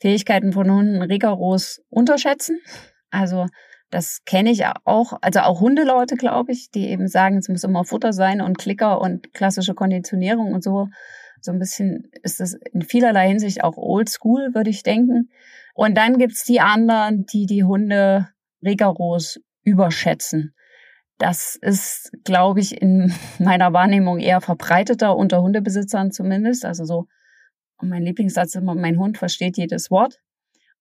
Fähigkeiten von Hunden rigoros unterschätzen. Also das kenne ich auch, also auch Hundeleute, glaube ich, die eben sagen, es muss immer Futter sein und Klicker und klassische Konditionierung und so. So ein bisschen ist das in vielerlei Hinsicht auch oldschool, würde ich denken. Und dann gibt's die anderen, die die Hunde rigoros überschätzen. Das ist, glaube ich, in meiner Wahrnehmung eher verbreiteter unter Hundebesitzern zumindest. Also so, mein Lieblingssatz ist immer, mein Hund versteht jedes Wort.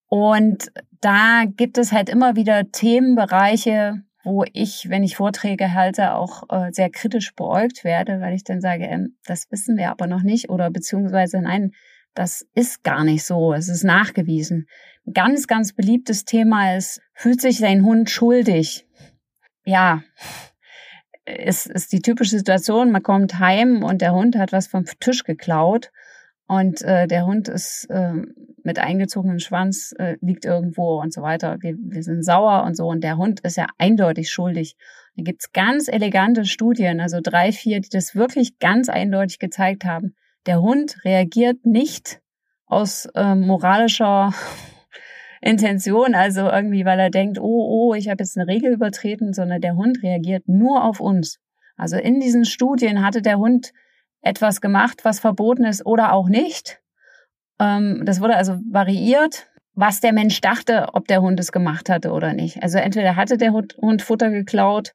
Und da gibt es halt immer wieder Themenbereiche, wo ich, wenn ich Vorträge halte, auch äh, sehr kritisch beäugt werde, weil ich dann sage, ähm, das wissen wir aber noch nicht oder beziehungsweise nein, das ist gar nicht so, es ist nachgewiesen. Ein ganz, ganz beliebtes Thema ist, fühlt sich dein Hund schuldig? Ja, es ist die typische Situation, man kommt heim und der Hund hat was vom Tisch geklaut und äh, der Hund ist äh, mit eingezogenem Schwanz, äh, liegt irgendwo und so weiter. Wir, wir sind sauer und so. Und der Hund ist ja eindeutig schuldig. Da gibt's ganz elegante Studien, also drei, vier, die das wirklich ganz eindeutig gezeigt haben. Der Hund reagiert nicht aus äh, moralischer Intention, also irgendwie, weil er denkt, oh, oh, ich habe jetzt eine Regel übertreten, sondern der Hund reagiert nur auf uns. Also in diesen Studien hatte der Hund etwas gemacht, was verboten ist oder auch nicht. Ähm, das wurde also variiert, was der Mensch dachte, ob der Hund es gemacht hatte oder nicht. Also entweder hatte der Hund, Futter geklaut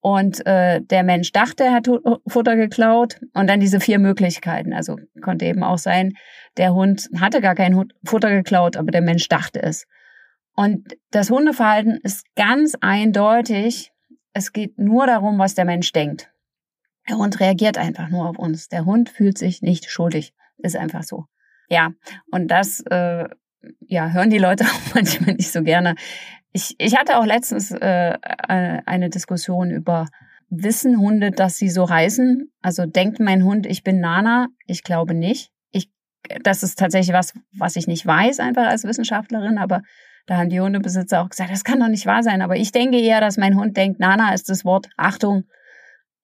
und äh, der Mensch dachte, er hat Futter geklaut und dann diese vier Möglichkeiten. Also konnte eben auch sein, der Hund hatte gar kein Futter geklaut, aber der Mensch dachte es. Und das Hundeverhalten ist ganz eindeutig. Es geht nur darum, was der Mensch denkt. Der Hund reagiert einfach nur auf uns. Der Hund fühlt sich nicht schuldig. Ist einfach so. Ja, und das äh, ja, hören die Leute auch manchmal nicht so gerne. Ich, ich hatte auch letztens äh, eine Diskussion über Wissen Hunde, dass sie so heißen? Also denkt mein Hund, ich bin Nana? Ich glaube nicht. Ich, das ist tatsächlich was, was ich nicht weiß, einfach als Wissenschaftlerin, aber da haben die Hundebesitzer auch gesagt, das kann doch nicht wahr sein. Aber ich denke eher, dass mein Hund denkt, Nana ist das Wort, Achtung,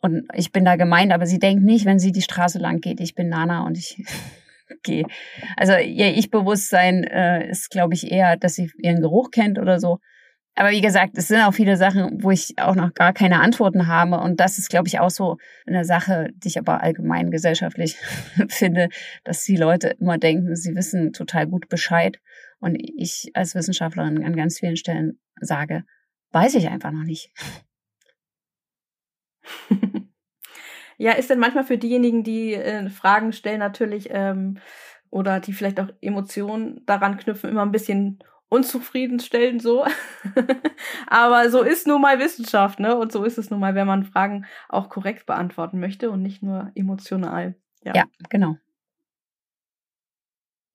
und ich bin da gemeint, aber sie denkt nicht, wenn sie die Straße lang geht, ich bin Nana und ich gehe. Also ihr Ich-Bewusstsein äh, ist, glaube ich, eher, dass sie ihren Geruch kennt oder so. Aber wie gesagt, es sind auch viele Sachen, wo ich auch noch gar keine Antworten habe. Und das ist, glaube ich, auch so eine Sache, die ich aber allgemein gesellschaftlich finde, dass die Leute immer denken, sie wissen total gut Bescheid. Und ich als Wissenschaftlerin an ganz vielen Stellen sage, weiß ich einfach noch nicht. ja, ist denn manchmal für diejenigen, die äh, Fragen stellen, natürlich ähm, oder die vielleicht auch Emotionen daran knüpfen, immer ein bisschen unzufriedenstellend so. Aber so ist nun mal Wissenschaft, ne? Und so ist es nun mal, wenn man Fragen auch korrekt beantworten möchte und nicht nur emotional. Ja, ja genau.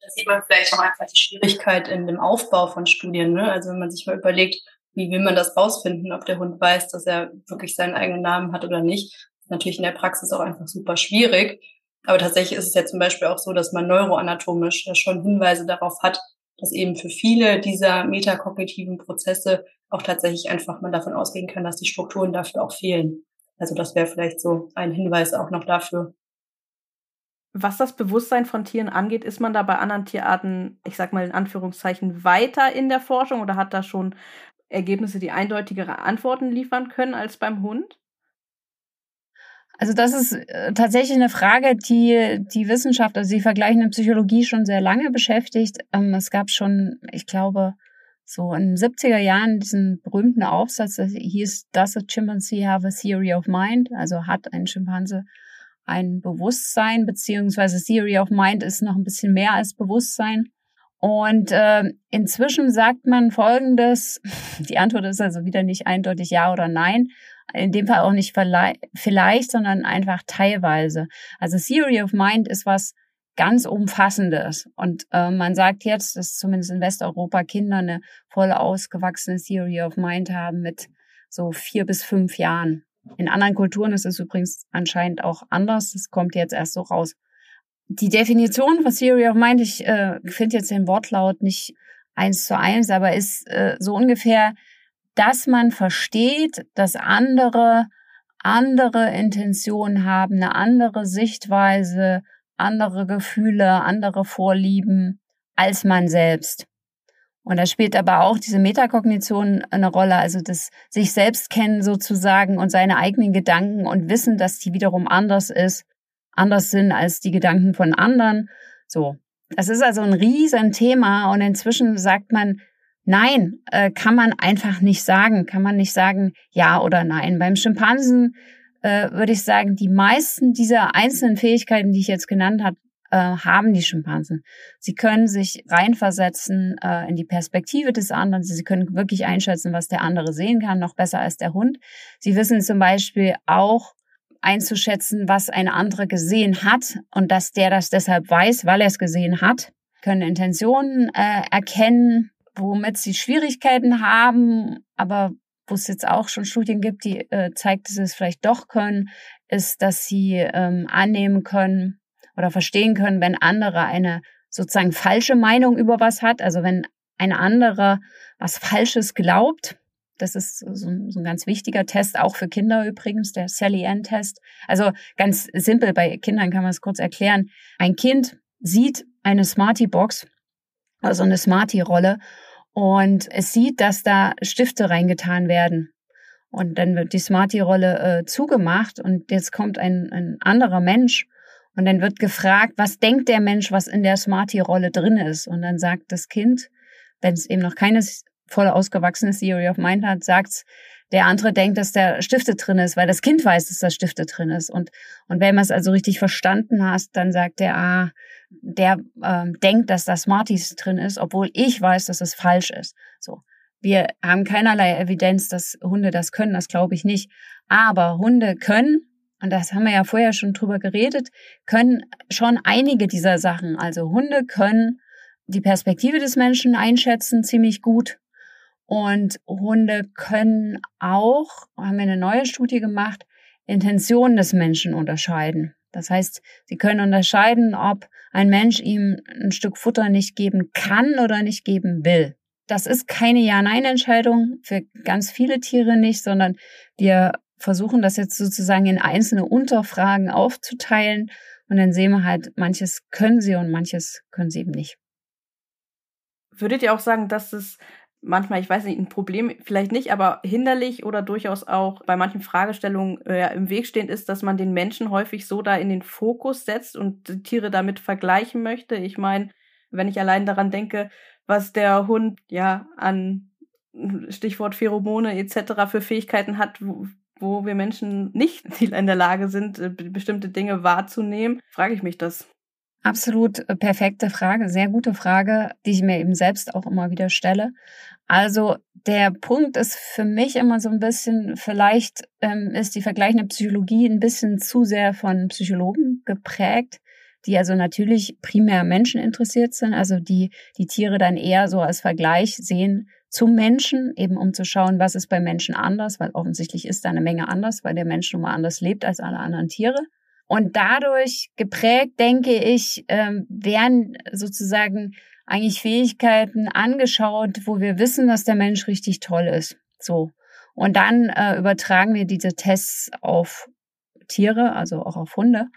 Da sieht man vielleicht auch einfach die Schwierigkeit in dem Aufbau von Studien. Ne? Also wenn man sich mal überlegt, wie will man das rausfinden, ob der Hund weiß, dass er wirklich seinen eigenen Namen hat oder nicht. ist natürlich in der Praxis auch einfach super schwierig. Aber tatsächlich ist es ja zum Beispiel auch so, dass man neuroanatomisch ja schon Hinweise darauf hat, dass eben für viele dieser metakognitiven Prozesse auch tatsächlich einfach man davon ausgehen kann, dass die Strukturen dafür auch fehlen. Also das wäre vielleicht so ein Hinweis auch noch dafür. Was das Bewusstsein von Tieren angeht, ist man da bei anderen Tierarten, ich sag mal in Anführungszeichen, weiter in der Forschung oder hat da schon Ergebnisse, die eindeutigere Antworten liefern können als beim Hund? Also das ist äh, tatsächlich eine Frage, die die Wissenschaft, also die vergleichende Psychologie schon sehr lange beschäftigt. Ähm, es gab schon, ich glaube, so in den 70er Jahren diesen berühmten Aufsatz, das hieß Does a chimpanzee have a theory of mind? Also hat ein Schimpanse ein Bewusstsein, beziehungsweise Theory of Mind ist noch ein bisschen mehr als Bewusstsein. Und äh, inzwischen sagt man Folgendes, die Antwort ist also wieder nicht eindeutig ja oder nein, in dem Fall auch nicht vielleicht, sondern einfach teilweise. Also Theory of Mind ist was ganz Umfassendes. Und äh, man sagt jetzt, dass zumindest in Westeuropa Kinder eine voll ausgewachsene Theory of Mind haben mit so vier bis fünf Jahren. In anderen Kulturen ist es übrigens anscheinend auch anders. Das kommt jetzt erst so raus die Definition von Theory of Mind, ich äh, finde jetzt den Wortlaut nicht eins zu eins, aber ist äh, so ungefähr, dass man versteht, dass andere andere Intentionen haben, eine andere Sichtweise, andere Gefühle, andere Vorlieben als man selbst. Und da spielt aber auch diese Metakognition eine Rolle, also das sich selbst kennen sozusagen und seine eigenen Gedanken und wissen, dass die wiederum anders ist anders sind als die Gedanken von anderen. So. Das ist also ein riesen Thema und inzwischen sagt man, nein, äh, kann man einfach nicht sagen, kann man nicht sagen ja oder nein. Beim Schimpansen äh, würde ich sagen, die meisten dieser einzelnen Fähigkeiten, die ich jetzt genannt habe, äh, haben die Schimpansen. Sie können sich reinversetzen äh, in die Perspektive des anderen. Sie können wirklich einschätzen, was der andere sehen kann, noch besser als der Hund. Sie wissen zum Beispiel auch, einzuschätzen, was ein anderer gesehen hat und dass der das deshalb weiß, weil er es gesehen hat, können Intentionen äh, erkennen, womit sie Schwierigkeiten haben, aber wo es jetzt auch schon Studien gibt, die äh, zeigt, dass sie es vielleicht doch können, ist, dass sie ähm, annehmen können oder verstehen können, wenn andere eine sozusagen falsche Meinung über was hat, also wenn ein anderer was Falsches glaubt, das ist so, so, ein ganz wichtiger Test, auch für Kinder übrigens, der Sally-Ann-Test. Also ganz simpel, bei Kindern kann man es kurz erklären. Ein Kind sieht eine Smarty-Box, also eine Smarty-Rolle, und es sieht, dass da Stifte reingetan werden. Und dann wird die Smarty-Rolle äh, zugemacht und jetzt kommt ein, ein anderer Mensch und dann wird gefragt, was denkt der Mensch, was in der Smarty-Rolle drin ist? Und dann sagt das Kind, wenn es eben noch keine voll ausgewachsene Theory of Mind hat, sagt Der andere denkt, dass der Stifte drin ist, weil das Kind weiß, dass da Stifte drin ist. Und, und wenn man es also richtig verstanden hast, dann sagt der, ah, der ähm, denkt, dass da Smarties drin ist, obwohl ich weiß, dass es falsch ist. So. Wir haben keinerlei Evidenz, dass Hunde das können, das glaube ich nicht. Aber Hunde können, und das haben wir ja vorher schon drüber geredet, können schon einige dieser Sachen. Also Hunde können die Perspektive des Menschen einschätzen ziemlich gut. Und Hunde können auch, haben wir eine neue Studie gemacht, Intentionen des Menschen unterscheiden. Das heißt, sie können unterscheiden, ob ein Mensch ihm ein Stück Futter nicht geben kann oder nicht geben will. Das ist keine Ja-Nein-Entscheidung für ganz viele Tiere nicht, sondern wir versuchen das jetzt sozusagen in einzelne Unterfragen aufzuteilen und dann sehen wir halt, manches können sie und manches können sie eben nicht. Würdet ihr auch sagen, dass es manchmal, ich weiß nicht, ein Problem vielleicht nicht, aber hinderlich oder durchaus auch bei manchen Fragestellungen äh, im Weg stehend ist, dass man den Menschen häufig so da in den Fokus setzt und Tiere damit vergleichen möchte. Ich meine, wenn ich allein daran denke, was der Hund ja an Stichwort Pheromone etc. für Fähigkeiten hat, wo, wo wir Menschen nicht in der Lage sind, äh, bestimmte Dinge wahrzunehmen, frage ich mich das. Absolut äh, perfekte Frage, sehr gute Frage, die ich mir eben selbst auch immer wieder stelle. Also der Punkt ist für mich immer so ein bisschen, vielleicht ähm, ist die vergleichende Psychologie ein bisschen zu sehr von Psychologen geprägt, die also natürlich primär Menschen interessiert sind, also die die Tiere dann eher so als Vergleich sehen zum Menschen, eben um zu schauen, was ist bei Menschen anders, weil offensichtlich ist da eine Menge anders, weil der Mensch nun mal anders lebt als alle anderen Tiere. Und dadurch geprägt, denke ich, ähm, werden sozusagen eigentlich Fähigkeiten angeschaut, wo wir wissen, dass der Mensch richtig toll ist. So. Und dann äh, übertragen wir diese Tests auf Tiere, also auch auf Hunde.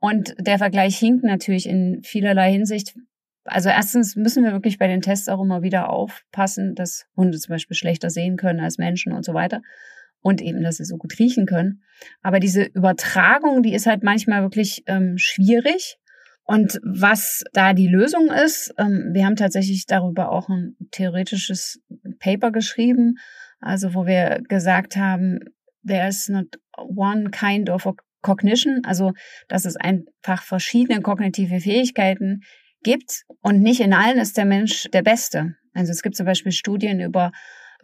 Und der Vergleich hinkt natürlich in vielerlei Hinsicht. Also erstens müssen wir wirklich bei den Tests auch immer wieder aufpassen, dass Hunde zum Beispiel schlechter sehen können als Menschen und so weiter. Und eben, dass sie so gut riechen können. Aber diese Übertragung, die ist halt manchmal wirklich ähm, schwierig. Und was da die Lösung ist, ähm, wir haben tatsächlich darüber auch ein theoretisches Paper geschrieben, also wo wir gesagt haben, there is not one kind of cognition, also dass es einfach verschiedene kognitive Fähigkeiten gibt und nicht in allen ist der Mensch der Beste. Also es gibt zum Beispiel Studien über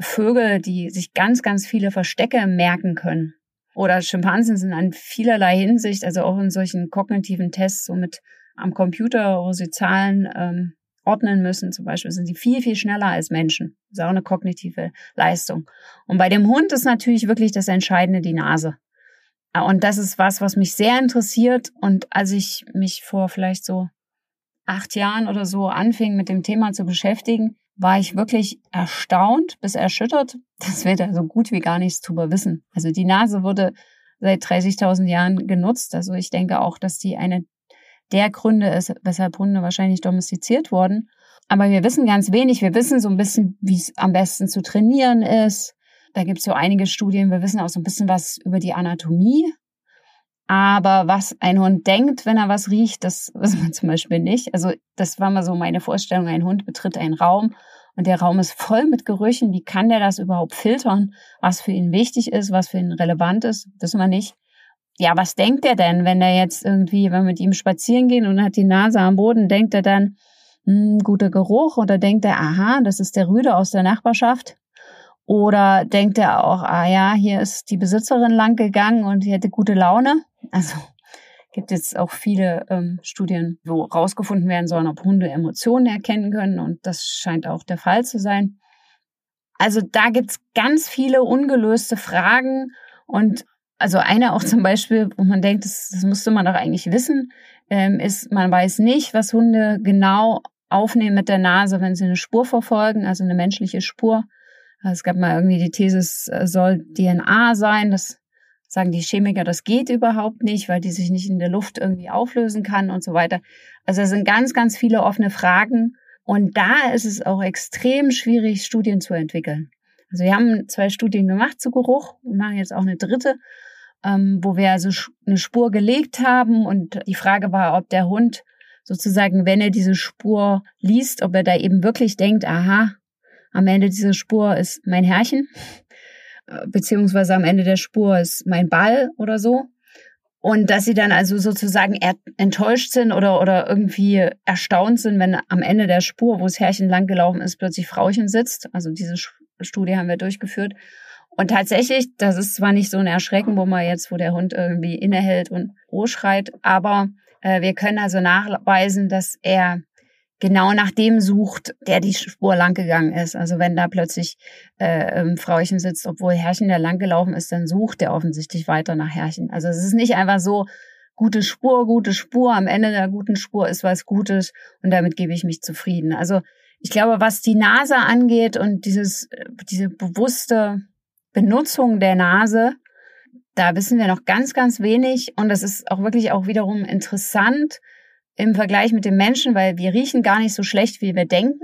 Vögel, die sich ganz, ganz viele Verstecke merken können. Oder Schimpansen sind an vielerlei Hinsicht, also auch in solchen kognitiven Tests, so mit am Computer, wo sie Zahlen ähm, ordnen müssen, zum Beispiel, sind sie viel, viel schneller als Menschen. Das ist auch eine kognitive Leistung. Und bei dem Hund ist natürlich wirklich das Entscheidende die Nase. Und das ist was, was mich sehr interessiert. Und als ich mich vor vielleicht so acht Jahren oder so anfing, mit dem Thema zu beschäftigen, war ich wirklich erstaunt bis erschüttert, dass wir da so gut wie gar nichts drüber wissen. Also die Nase wurde seit 30.000 Jahren genutzt. Also ich denke auch, dass die eine der Gründe ist, weshalb Hunde wahrscheinlich domestiziert wurden. Aber wir wissen ganz wenig. Wir wissen so ein bisschen, wie es am besten zu trainieren ist. Da gibt es so einige Studien. Wir wissen auch so ein bisschen was über die Anatomie. Aber was ein Hund denkt, wenn er was riecht, das wissen wir zum Beispiel nicht. Also das war mal so meine Vorstellung. Ein Hund betritt einen Raum und der Raum ist voll mit Gerüchen. Wie kann der das überhaupt filtern? Was für ihn wichtig ist, was für ihn relevant ist, wissen wir nicht ja, was denkt er denn, wenn er jetzt irgendwie, wenn wir mit ihm spazieren gehen und hat die Nase am Boden, denkt er dann, hm, guter Geruch oder denkt er, aha, das ist der Rüde aus der Nachbarschaft? Oder denkt er auch, ah ja, hier ist die Besitzerin lang gegangen und die hätte gute Laune? Also gibt jetzt auch viele ähm, Studien, wo rausgefunden werden sollen, ob Hunde Emotionen erkennen können und das scheint auch der Fall zu sein. Also da gibt's ganz viele ungelöste Fragen und also eine auch zum Beispiel, wo man denkt, das, das musste man doch eigentlich wissen, ähm, ist, man weiß nicht, was Hunde genau aufnehmen mit der Nase, wenn sie eine Spur verfolgen, also eine menschliche Spur. Also es gab mal irgendwie die These, es soll DNA sein. Das sagen die Chemiker, das geht überhaupt nicht, weil die sich nicht in der Luft irgendwie auflösen kann und so weiter. Also es sind ganz, ganz viele offene Fragen. Und da ist es auch extrem schwierig, Studien zu entwickeln. Also wir haben zwei Studien gemacht zu Geruch und machen jetzt auch eine dritte ähm, wo wir also eine Spur gelegt haben und die Frage war, ob der Hund sozusagen, wenn er diese Spur liest, ob er da eben wirklich denkt, aha, am Ende dieser Spur ist mein Herrchen. äh, beziehungsweise am Ende der Spur ist mein Ball oder so. Und dass sie dann also sozusagen enttäuscht sind oder, oder irgendwie erstaunt sind, wenn am Ende der Spur, wo das Herrchen langgelaufen ist, plötzlich Frauchen sitzt. Also diese Studie haben wir durchgeführt. Und tatsächlich, das ist zwar nicht so ein Erschrecken, wo man jetzt, wo der Hund irgendwie innehält und roh schreit, aber äh, wir können also nachweisen, dass er genau nach dem sucht, der die Spur lang gegangen ist. Also wenn da plötzlich äh, ähm, Frauchen sitzt, obwohl Herrchen da lang gelaufen ist, dann sucht der offensichtlich weiter nach Herrchen. Also es ist nicht einfach so, gute Spur, gute Spur, am Ende der guten Spur ist was Gutes und damit gebe ich mich zufrieden. Also ich glaube, was die Nase angeht und dieses, diese bewusste Benutzung der Nase, da wissen wir noch ganz, ganz wenig und das ist auch wirklich auch wiederum interessant, im Vergleich mit den Menschen, weil wir riechen gar nicht so schlecht, wie wir denken.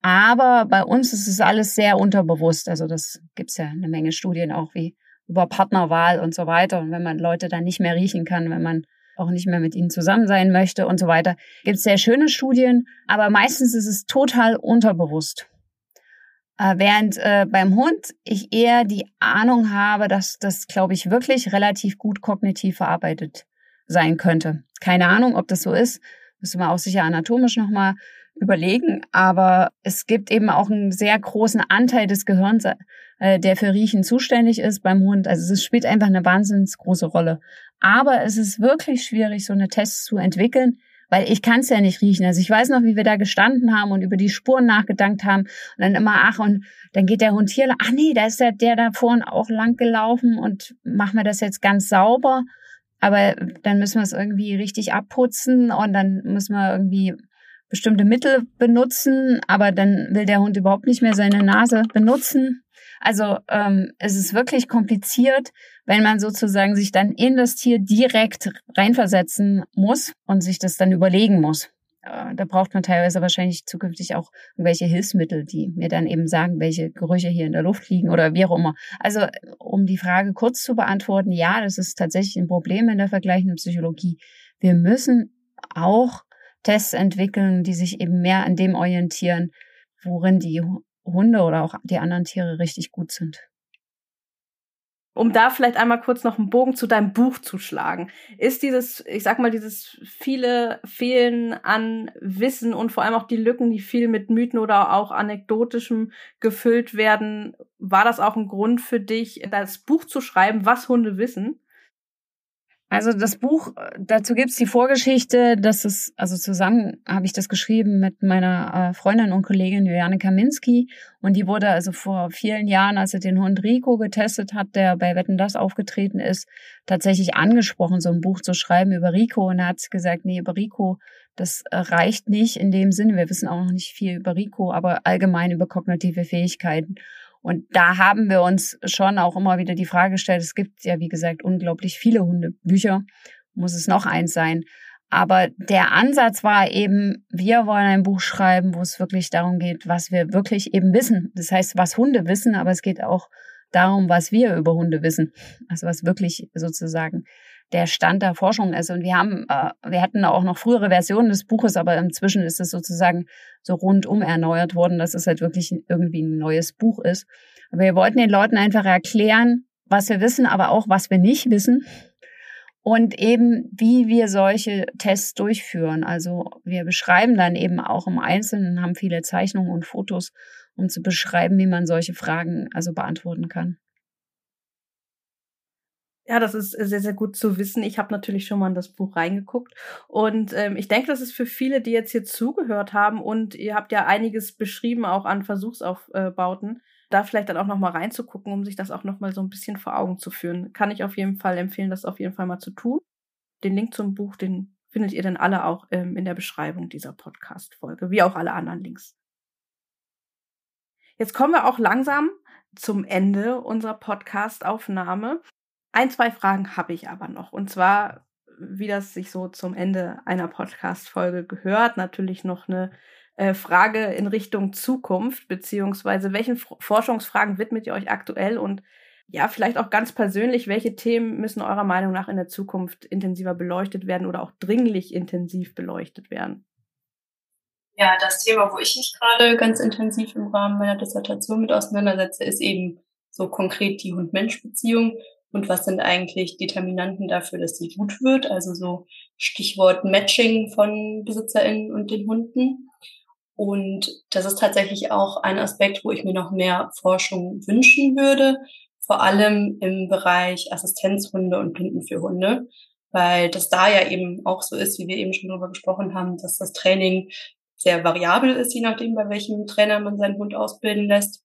Aber bei uns ist es alles sehr unterbewusst. Also das gibt's ja eine Menge Studien auch wie über Partnerwahl und so weiter. Und wenn man Leute dann nicht mehr riechen kann, wenn man auch nicht mehr mit ihnen zusammen sein möchte und so weiter, gibt's sehr schöne Studien. Aber meistens ist es total unterbewusst. Äh, während äh, beim Hund ich eher die Ahnung habe, dass das, glaube ich, wirklich relativ gut kognitiv verarbeitet sein könnte. Keine Ahnung, ob das so ist. Müssen wir auch sicher anatomisch nochmal überlegen. Aber es gibt eben auch einen sehr großen Anteil des Gehirns, äh, der für Riechen zuständig ist beim Hund. Also es spielt einfach eine wahnsinnig große Rolle. Aber es ist wirklich schwierig, so eine Tests zu entwickeln, weil ich kann es ja nicht riechen. Also ich weiß noch, wie wir da gestanden haben und über die Spuren nachgedankt haben und dann immer, ach, und dann geht der Hund hier, ach nee, da ist der, der da vorne auch lang gelaufen und machen wir das jetzt ganz sauber. Aber dann müssen wir es irgendwie richtig abputzen und dann müssen wir irgendwie bestimmte Mittel benutzen, aber dann will der Hund überhaupt nicht mehr seine Nase benutzen. Also ähm, es ist wirklich kompliziert, wenn man sozusagen sich dann in das Tier direkt reinversetzen muss und sich das dann überlegen muss. Äh, da braucht man teilweise wahrscheinlich zukünftig auch irgendwelche Hilfsmittel, die mir dann eben sagen, welche Gerüche hier in der Luft liegen oder wie auch immer. Also um die Frage kurz zu beantworten, ja, das ist tatsächlich ein Problem in der vergleichenden Psychologie. Wir müssen auch Tests entwickeln, die sich eben mehr an dem orientieren, worin die Hunde oder auch die anderen Tiere richtig gut sind um da vielleicht einmal kurz noch einen Bogen zu deinem Buch zu schlagen. Ist dieses, ich sag mal, dieses viele Fehlen an Wissen und vor allem auch die Lücken, die viel mit Mythen oder auch anekdotischem gefüllt werden, war das auch ein Grund für dich, das Buch zu schreiben, was Hunde wissen? Also das Buch, dazu gibt's die Vorgeschichte, dass es, also zusammen habe ich das geschrieben mit meiner äh, Freundin und Kollegin Juliane Kaminski. Und die wurde also vor vielen Jahren, als sie den Hund Rico getestet hat, der bei Wetten das aufgetreten ist, tatsächlich angesprochen, so ein Buch zu schreiben über Rico. Und da hat gesagt, nee, über Rico, das äh, reicht nicht in dem Sinne, wir wissen auch noch nicht viel über Rico, aber allgemein über kognitive Fähigkeiten. Und da haben wir uns schon auch immer wieder die Frage gestellt, es gibt ja, wie gesagt, unglaublich viele Hundebücher, muss es noch eins sein. Aber der Ansatz war eben, wir wollen ein Buch schreiben, wo es wirklich darum geht, was wir wirklich eben wissen. Das heißt, was Hunde wissen, aber es geht auch darum, was wir über Hunde wissen. Also was wirklich sozusagen der Stand der Forschung ist. Und wir haben, äh, wir hatten auch noch frühere Versionen des Buches, aber inzwischen ist es sozusagen so rundum erneuert worden, dass es halt wirklich irgendwie ein neues Buch ist. Aber wir wollten den Leuten einfach erklären, was wir wissen, aber auch was wir nicht wissen. Und eben, wie wir solche Tests durchführen. Also wir beschreiben dann eben auch im Einzelnen, haben viele Zeichnungen und Fotos, um zu beschreiben, wie man solche Fragen also beantworten kann. Ja, das ist sehr, sehr gut zu wissen. Ich habe natürlich schon mal in das Buch reingeguckt. Und ähm, ich denke, das ist für viele, die jetzt hier zugehört haben und ihr habt ja einiges beschrieben, auch an Versuchsaufbauten, da vielleicht dann auch noch mal reinzugucken, um sich das auch noch mal so ein bisschen vor Augen zu führen. Kann ich auf jeden Fall empfehlen, das auf jeden Fall mal zu tun. Den Link zum Buch, den findet ihr dann alle auch ähm, in der Beschreibung dieser Podcast-Folge, wie auch alle anderen Links. Jetzt kommen wir auch langsam zum Ende unserer Podcast-Aufnahme. Ein, zwei Fragen habe ich aber noch. Und zwar, wie das sich so zum Ende einer Podcast-Folge gehört, natürlich noch eine äh, Frage in Richtung Zukunft, beziehungsweise welchen Forschungsfragen widmet ihr euch aktuell und ja, vielleicht auch ganz persönlich, welche Themen müssen eurer Meinung nach in der Zukunft intensiver beleuchtet werden oder auch dringlich intensiv beleuchtet werden? Ja, das Thema, wo ich mich gerade ganz intensiv im Rahmen meiner Dissertation mit auseinandersetze, ist eben so konkret die Hund-Mensch-Beziehung und was sind eigentlich Determinanten dafür, dass sie gut wird. Also so Stichwort Matching von BesitzerInnen und den Hunden. Und das ist tatsächlich auch ein Aspekt, wo ich mir noch mehr Forschung wünschen würde, vor allem im Bereich Assistenzhunde und Binden für Hunde, weil das da ja eben auch so ist, wie wir eben schon darüber gesprochen haben, dass das Training sehr variabel ist, je nachdem, bei welchem Trainer man seinen Hund ausbilden lässt.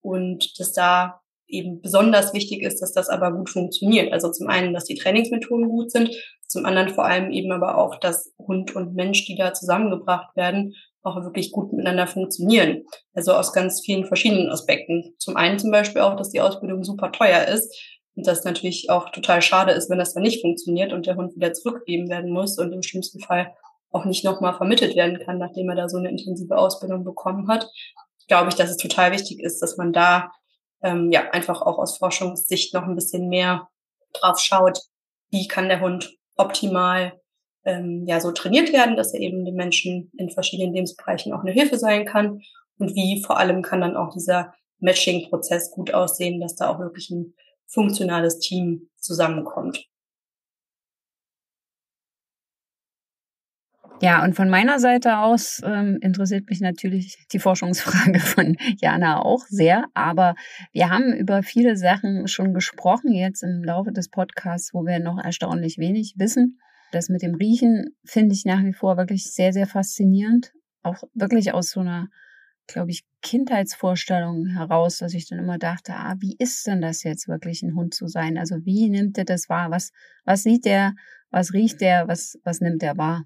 Und dass da eben besonders wichtig ist, dass das aber gut funktioniert. Also zum einen, dass die Trainingsmethoden gut sind, zum anderen vor allem eben aber auch, dass Hund und Mensch, die da zusammengebracht werden, auch wirklich gut miteinander funktionieren. Also aus ganz vielen verschiedenen Aspekten. Zum einen zum Beispiel auch, dass die Ausbildung super teuer ist und das natürlich auch total schade ist, wenn das dann nicht funktioniert und der Hund wieder zurückgegeben werden muss und im schlimmsten Fall auch nicht nochmal vermittelt werden kann, nachdem er da so eine intensive Ausbildung bekommen hat. Glaube ich, dass es total wichtig ist, dass man da ähm, ja einfach auch aus Forschungssicht noch ein bisschen mehr drauf schaut, wie kann der Hund optimal ähm, ja so trainiert werden, dass er eben den Menschen in verschiedenen Lebensbereichen auch eine Hilfe sein kann und wie vor allem kann dann auch dieser Matching-Prozess gut aussehen, dass da auch wirklich ein funktionales Team zusammenkommt. Ja, und von meiner Seite aus ähm, interessiert mich natürlich die Forschungsfrage von Jana auch sehr. Aber wir haben über viele Sachen schon gesprochen jetzt im Laufe des Podcasts, wo wir noch erstaunlich wenig wissen. Das mit dem Riechen finde ich nach wie vor wirklich sehr, sehr faszinierend. Auch wirklich aus so einer, glaube ich, Kindheitsvorstellung heraus, dass ich dann immer dachte, ah, wie ist denn das jetzt wirklich, ein Hund zu sein? Also wie nimmt er das wahr? Was, was sieht der? Was riecht der? Was, was nimmt er wahr?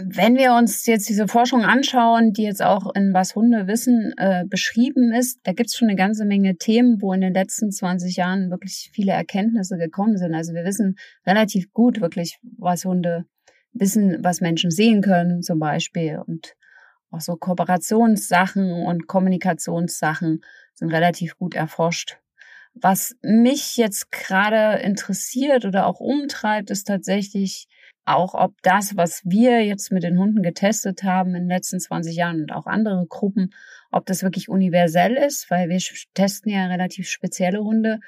Wenn wir uns jetzt diese Forschung anschauen, die jetzt auch in Was Hunde wissen äh, beschrieben ist, da gibt es schon eine ganze Menge Themen, wo in den letzten 20 Jahren wirklich viele Erkenntnisse gekommen sind. Also wir wissen relativ gut wirklich, was Hunde wissen, was Menschen sehen können zum Beispiel. Und auch so Kooperationssachen und Kommunikationssachen sind relativ gut erforscht. Was mich jetzt gerade interessiert oder auch umtreibt, ist tatsächlich auch ob das, was wir jetzt mit den Hunden getestet haben in den letzten 20 Jahren und auch andere Gruppen, ob das wirklich universell ist, weil wir testen ja relativ spezielle Hunde,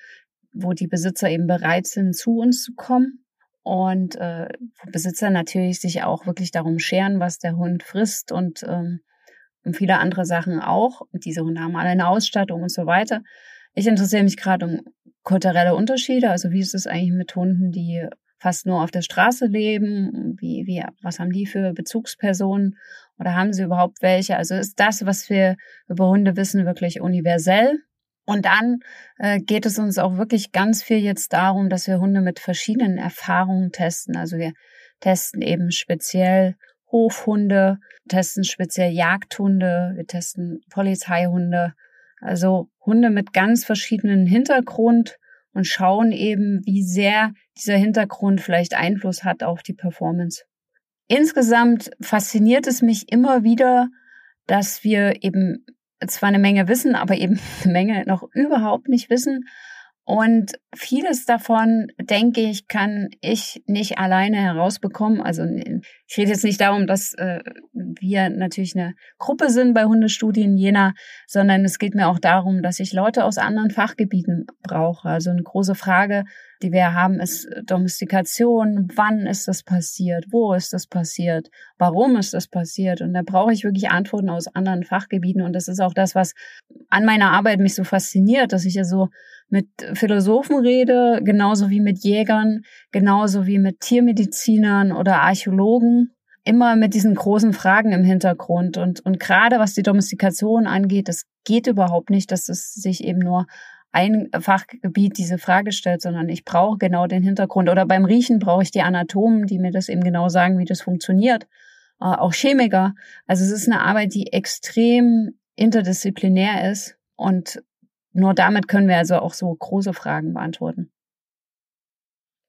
wo die Besitzer eben bereit sind, zu uns zu kommen. Und äh, Besitzer natürlich sich auch wirklich darum scheren, was der Hund frisst und, ähm, und viele andere Sachen auch. Und diese Hunde haben alle eine Ausstattung und so weiter. Ich interessiere mich gerade um kulturelle Unterschiede. Also wie ist es eigentlich mit Hunden, die fast nur auf der Straße leben? Wie, wie, was haben die für Bezugspersonen? Oder haben sie überhaupt welche? Also ist das, was wir über Hunde wissen, wirklich universell? Und dann äh, geht es uns auch wirklich ganz viel jetzt darum, dass wir Hunde mit verschiedenen Erfahrungen testen. Also wir testen eben speziell Hofhunde, testen speziell Jagdhunde, wir testen Polizeihunde, also Hunde mit ganz verschiedenen Hintergrund und schauen eben, wie sehr dieser Hintergrund vielleicht Einfluss hat auf die Performance. Insgesamt fasziniert es mich immer wieder, dass wir eben zwar eine Menge wissen, aber eben eine Menge noch überhaupt nicht wissen und vieles davon, denke ich, kann ich nicht alleine herausbekommen. Also ich rede jetzt nicht darum, dass äh, wir natürlich eine Gruppe sind bei Hundestudien Jena, sondern es geht mir auch darum, dass ich Leute aus anderen Fachgebieten brauche. Also eine große Frage, die wir haben, ist Domestikation. Wann ist das passiert? Wo ist das passiert? Warum ist das passiert? Und da brauche ich wirklich Antworten aus anderen Fachgebieten. Und das ist auch das, was an meiner Arbeit mich so fasziniert, dass ich ja so mit Philosophen rede, genauso wie mit Jägern, genauso wie mit Tiermedizinern oder Archäologen. Immer mit diesen großen Fragen im Hintergrund. Und, und gerade was die Domestikation angeht, das geht überhaupt nicht, dass es sich eben nur ein Fachgebiet diese Frage stellt, sondern ich brauche genau den Hintergrund. Oder beim Riechen brauche ich die Anatomen, die mir das eben genau sagen, wie das funktioniert. Äh, auch Chemiker. Also es ist eine Arbeit, die extrem interdisziplinär ist und nur damit können wir also auch so große Fragen beantworten.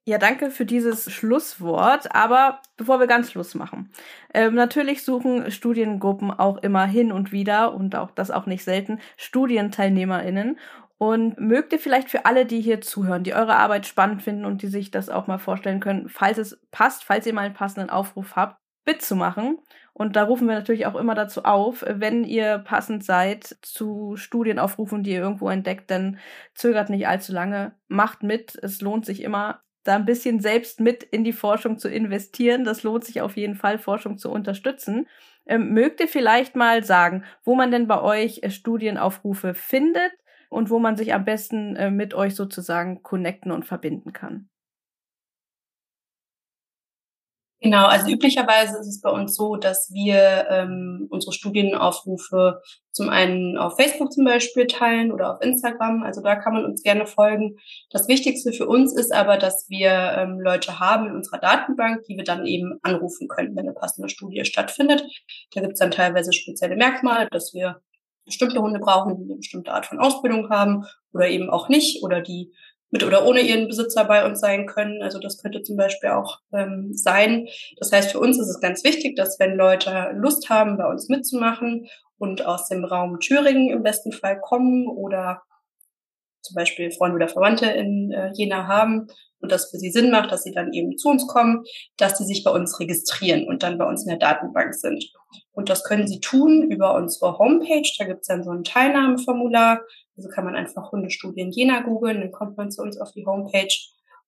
Ja, danke für dieses Schlusswort. Aber bevor wir ganz Schluss machen, ähm, natürlich suchen Studiengruppen auch immer hin und wieder und auch das auch nicht selten StudienteilnehmerInnen. Und mögt ihr vielleicht für alle, die hier zuhören, die eure Arbeit spannend finden und die sich das auch mal vorstellen können, falls es passt, falls ihr mal einen passenden Aufruf habt, mitzumachen Und da rufen wir natürlich auch immer dazu auf, wenn ihr passend seid zu Studienaufrufen, die ihr irgendwo entdeckt, dann zögert nicht allzu lange, macht mit. Es lohnt sich immer, da ein bisschen selbst mit in die Forschung zu investieren. Das lohnt sich auf jeden Fall, Forschung zu unterstützen. Ähm, mögt ihr vielleicht mal sagen, wo man denn bei euch äh, Studienaufrufe findet und wo man sich am besten äh, mit euch sozusagen connecten und verbinden kann? Genau, also üblicherweise ist es bei uns so, dass wir ähm, unsere Studienaufrufe zum einen auf Facebook zum Beispiel teilen oder auf Instagram. Also da kann man uns gerne folgen. Das Wichtigste für uns ist aber, dass wir ähm, Leute haben in unserer Datenbank, die wir dann eben anrufen können, wenn eine passende Studie stattfindet. Da gibt es dann teilweise spezielle Merkmale, dass wir bestimmte Hunde brauchen, die eine bestimmte Art von Ausbildung haben oder eben auch nicht oder die mit oder ohne ihren Besitzer bei uns sein können. Also das könnte zum Beispiel auch ähm, sein. Das heißt, für uns ist es ganz wichtig, dass wenn Leute Lust haben, bei uns mitzumachen und aus dem Raum Thüringen im besten Fall kommen oder zum Beispiel Freunde oder Verwandte in äh, Jena haben und das für sie Sinn macht, dass sie dann eben zu uns kommen, dass sie sich bei uns registrieren und dann bei uns in der Datenbank sind. Und das können sie tun über unsere Homepage. Da gibt es dann so ein Teilnahmeformular. Also kann man einfach Hundestudien Jena googeln, dann kommt man zu uns auf die Homepage.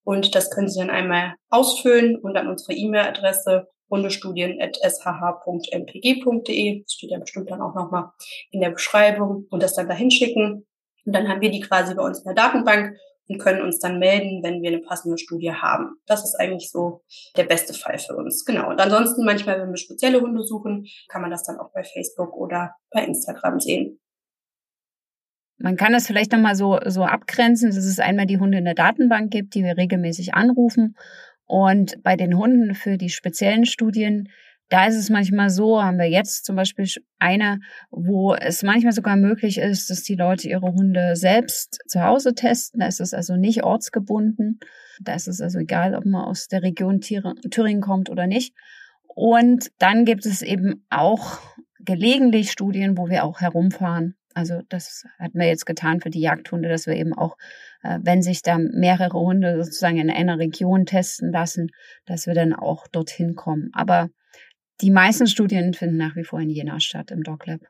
Und das können Sie dann einmal ausfüllen und an unsere E-Mail-Adresse hundestudien.sh.mpg.de, das steht ja bestimmt dann auch nochmal in der Beschreibung, und das dann dahin schicken. Und dann haben wir die quasi bei uns in der Datenbank und können uns dann melden, wenn wir eine passende Studie haben. Das ist eigentlich so der beste Fall für uns. Genau. Und ansonsten manchmal, wenn wir spezielle Hunde suchen, kann man das dann auch bei Facebook oder bei Instagram sehen. Man kann das vielleicht nochmal so, so abgrenzen, dass es einmal die Hunde in der Datenbank gibt, die wir regelmäßig anrufen. Und bei den Hunden für die speziellen Studien da ist es manchmal so, haben wir jetzt zum Beispiel eine, wo es manchmal sogar möglich ist, dass die Leute ihre Hunde selbst zu Hause testen. Da ist es also nicht ortsgebunden. Da ist es also egal, ob man aus der Region Thüringen kommt oder nicht. Und dann gibt es eben auch gelegentlich Studien, wo wir auch herumfahren. Also das hatten wir jetzt getan für die Jagdhunde, dass wir eben auch, äh, wenn sich da mehrere Hunde sozusagen in einer Region testen lassen, dass wir dann auch dorthin kommen. Aber die meisten Studien finden nach wie vor in Jena statt, im DocLab.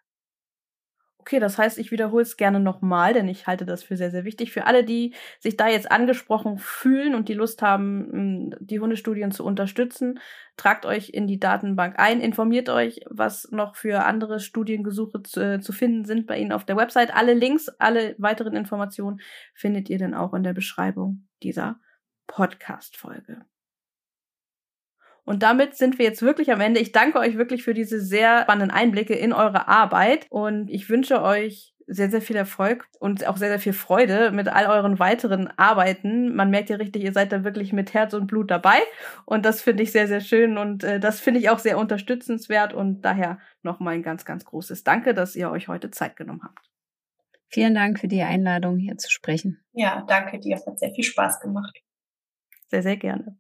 Okay, das heißt, ich wiederhole es gerne nochmal, denn ich halte das für sehr, sehr wichtig. Für alle, die sich da jetzt angesprochen fühlen und die Lust haben, die Hundestudien zu unterstützen, tragt euch in die Datenbank ein, informiert euch, was noch für andere Studiengesuche zu, äh, zu finden sind bei Ihnen auf der Website. Alle Links, alle weiteren Informationen findet ihr dann auch in der Beschreibung dieser Podcast-Folge. Und damit sind wir jetzt wirklich am Ende. Ich danke euch wirklich für diese sehr spannenden Einblicke in eure Arbeit und ich wünsche euch sehr, sehr viel Erfolg und auch sehr, sehr viel Freude mit all euren weiteren Arbeiten. Man merkt ja richtig, ihr seid da wirklich mit Herz und Blut dabei. Und das finde ich sehr, sehr schön und äh, das finde ich auch sehr unterstützenswert. Und daher nochmal ein ganz, ganz großes Danke, dass ihr euch heute Zeit genommen habt. Vielen Dank für die Einladung, hier zu sprechen. Ja, danke dir. Es hat sehr viel Spaß gemacht. Sehr, sehr gerne.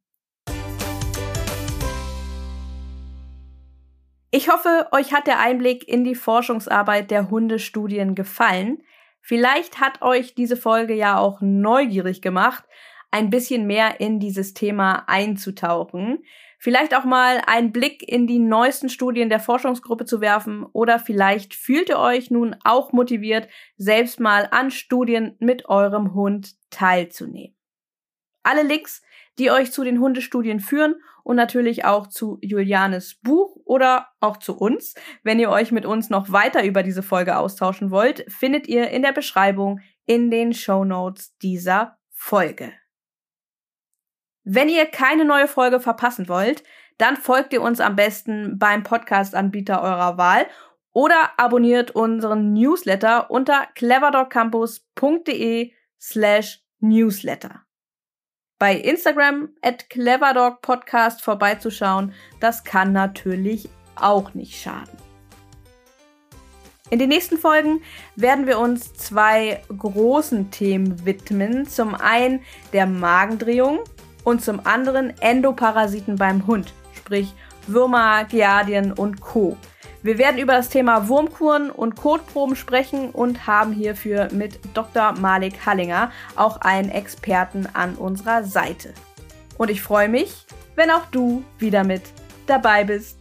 Ich hoffe, euch hat der Einblick in die Forschungsarbeit der Hundestudien gefallen. Vielleicht hat euch diese Folge ja auch neugierig gemacht, ein bisschen mehr in dieses Thema einzutauchen. Vielleicht auch mal einen Blick in die neuesten Studien der Forschungsgruppe zu werfen oder vielleicht fühlt ihr euch nun auch motiviert, selbst mal an Studien mit eurem Hund teilzunehmen. Alle Links die euch zu den Hundestudien führen und natürlich auch zu Julianes Buch oder auch zu uns. Wenn ihr euch mit uns noch weiter über diese Folge austauschen wollt, findet ihr in der Beschreibung in den Show Notes dieser Folge. Wenn ihr keine neue Folge verpassen wollt, dann folgt ihr uns am besten beim Podcast-Anbieter eurer Wahl oder abonniert unseren Newsletter unter cleverdogcampus.de slash newsletter bei Instagram at cleverdogpodcast vorbeizuschauen. Das kann natürlich auch nicht schaden. In den nächsten Folgen werden wir uns zwei großen Themen widmen. Zum einen der Magendrehung und zum anderen Endoparasiten beim Hund, sprich Würmer, Giardien und Co. Wir werden über das Thema Wurmkuren und Kotproben sprechen und haben hierfür mit Dr. Malik Hallinger auch einen Experten an unserer Seite. Und ich freue mich, wenn auch du wieder mit dabei bist.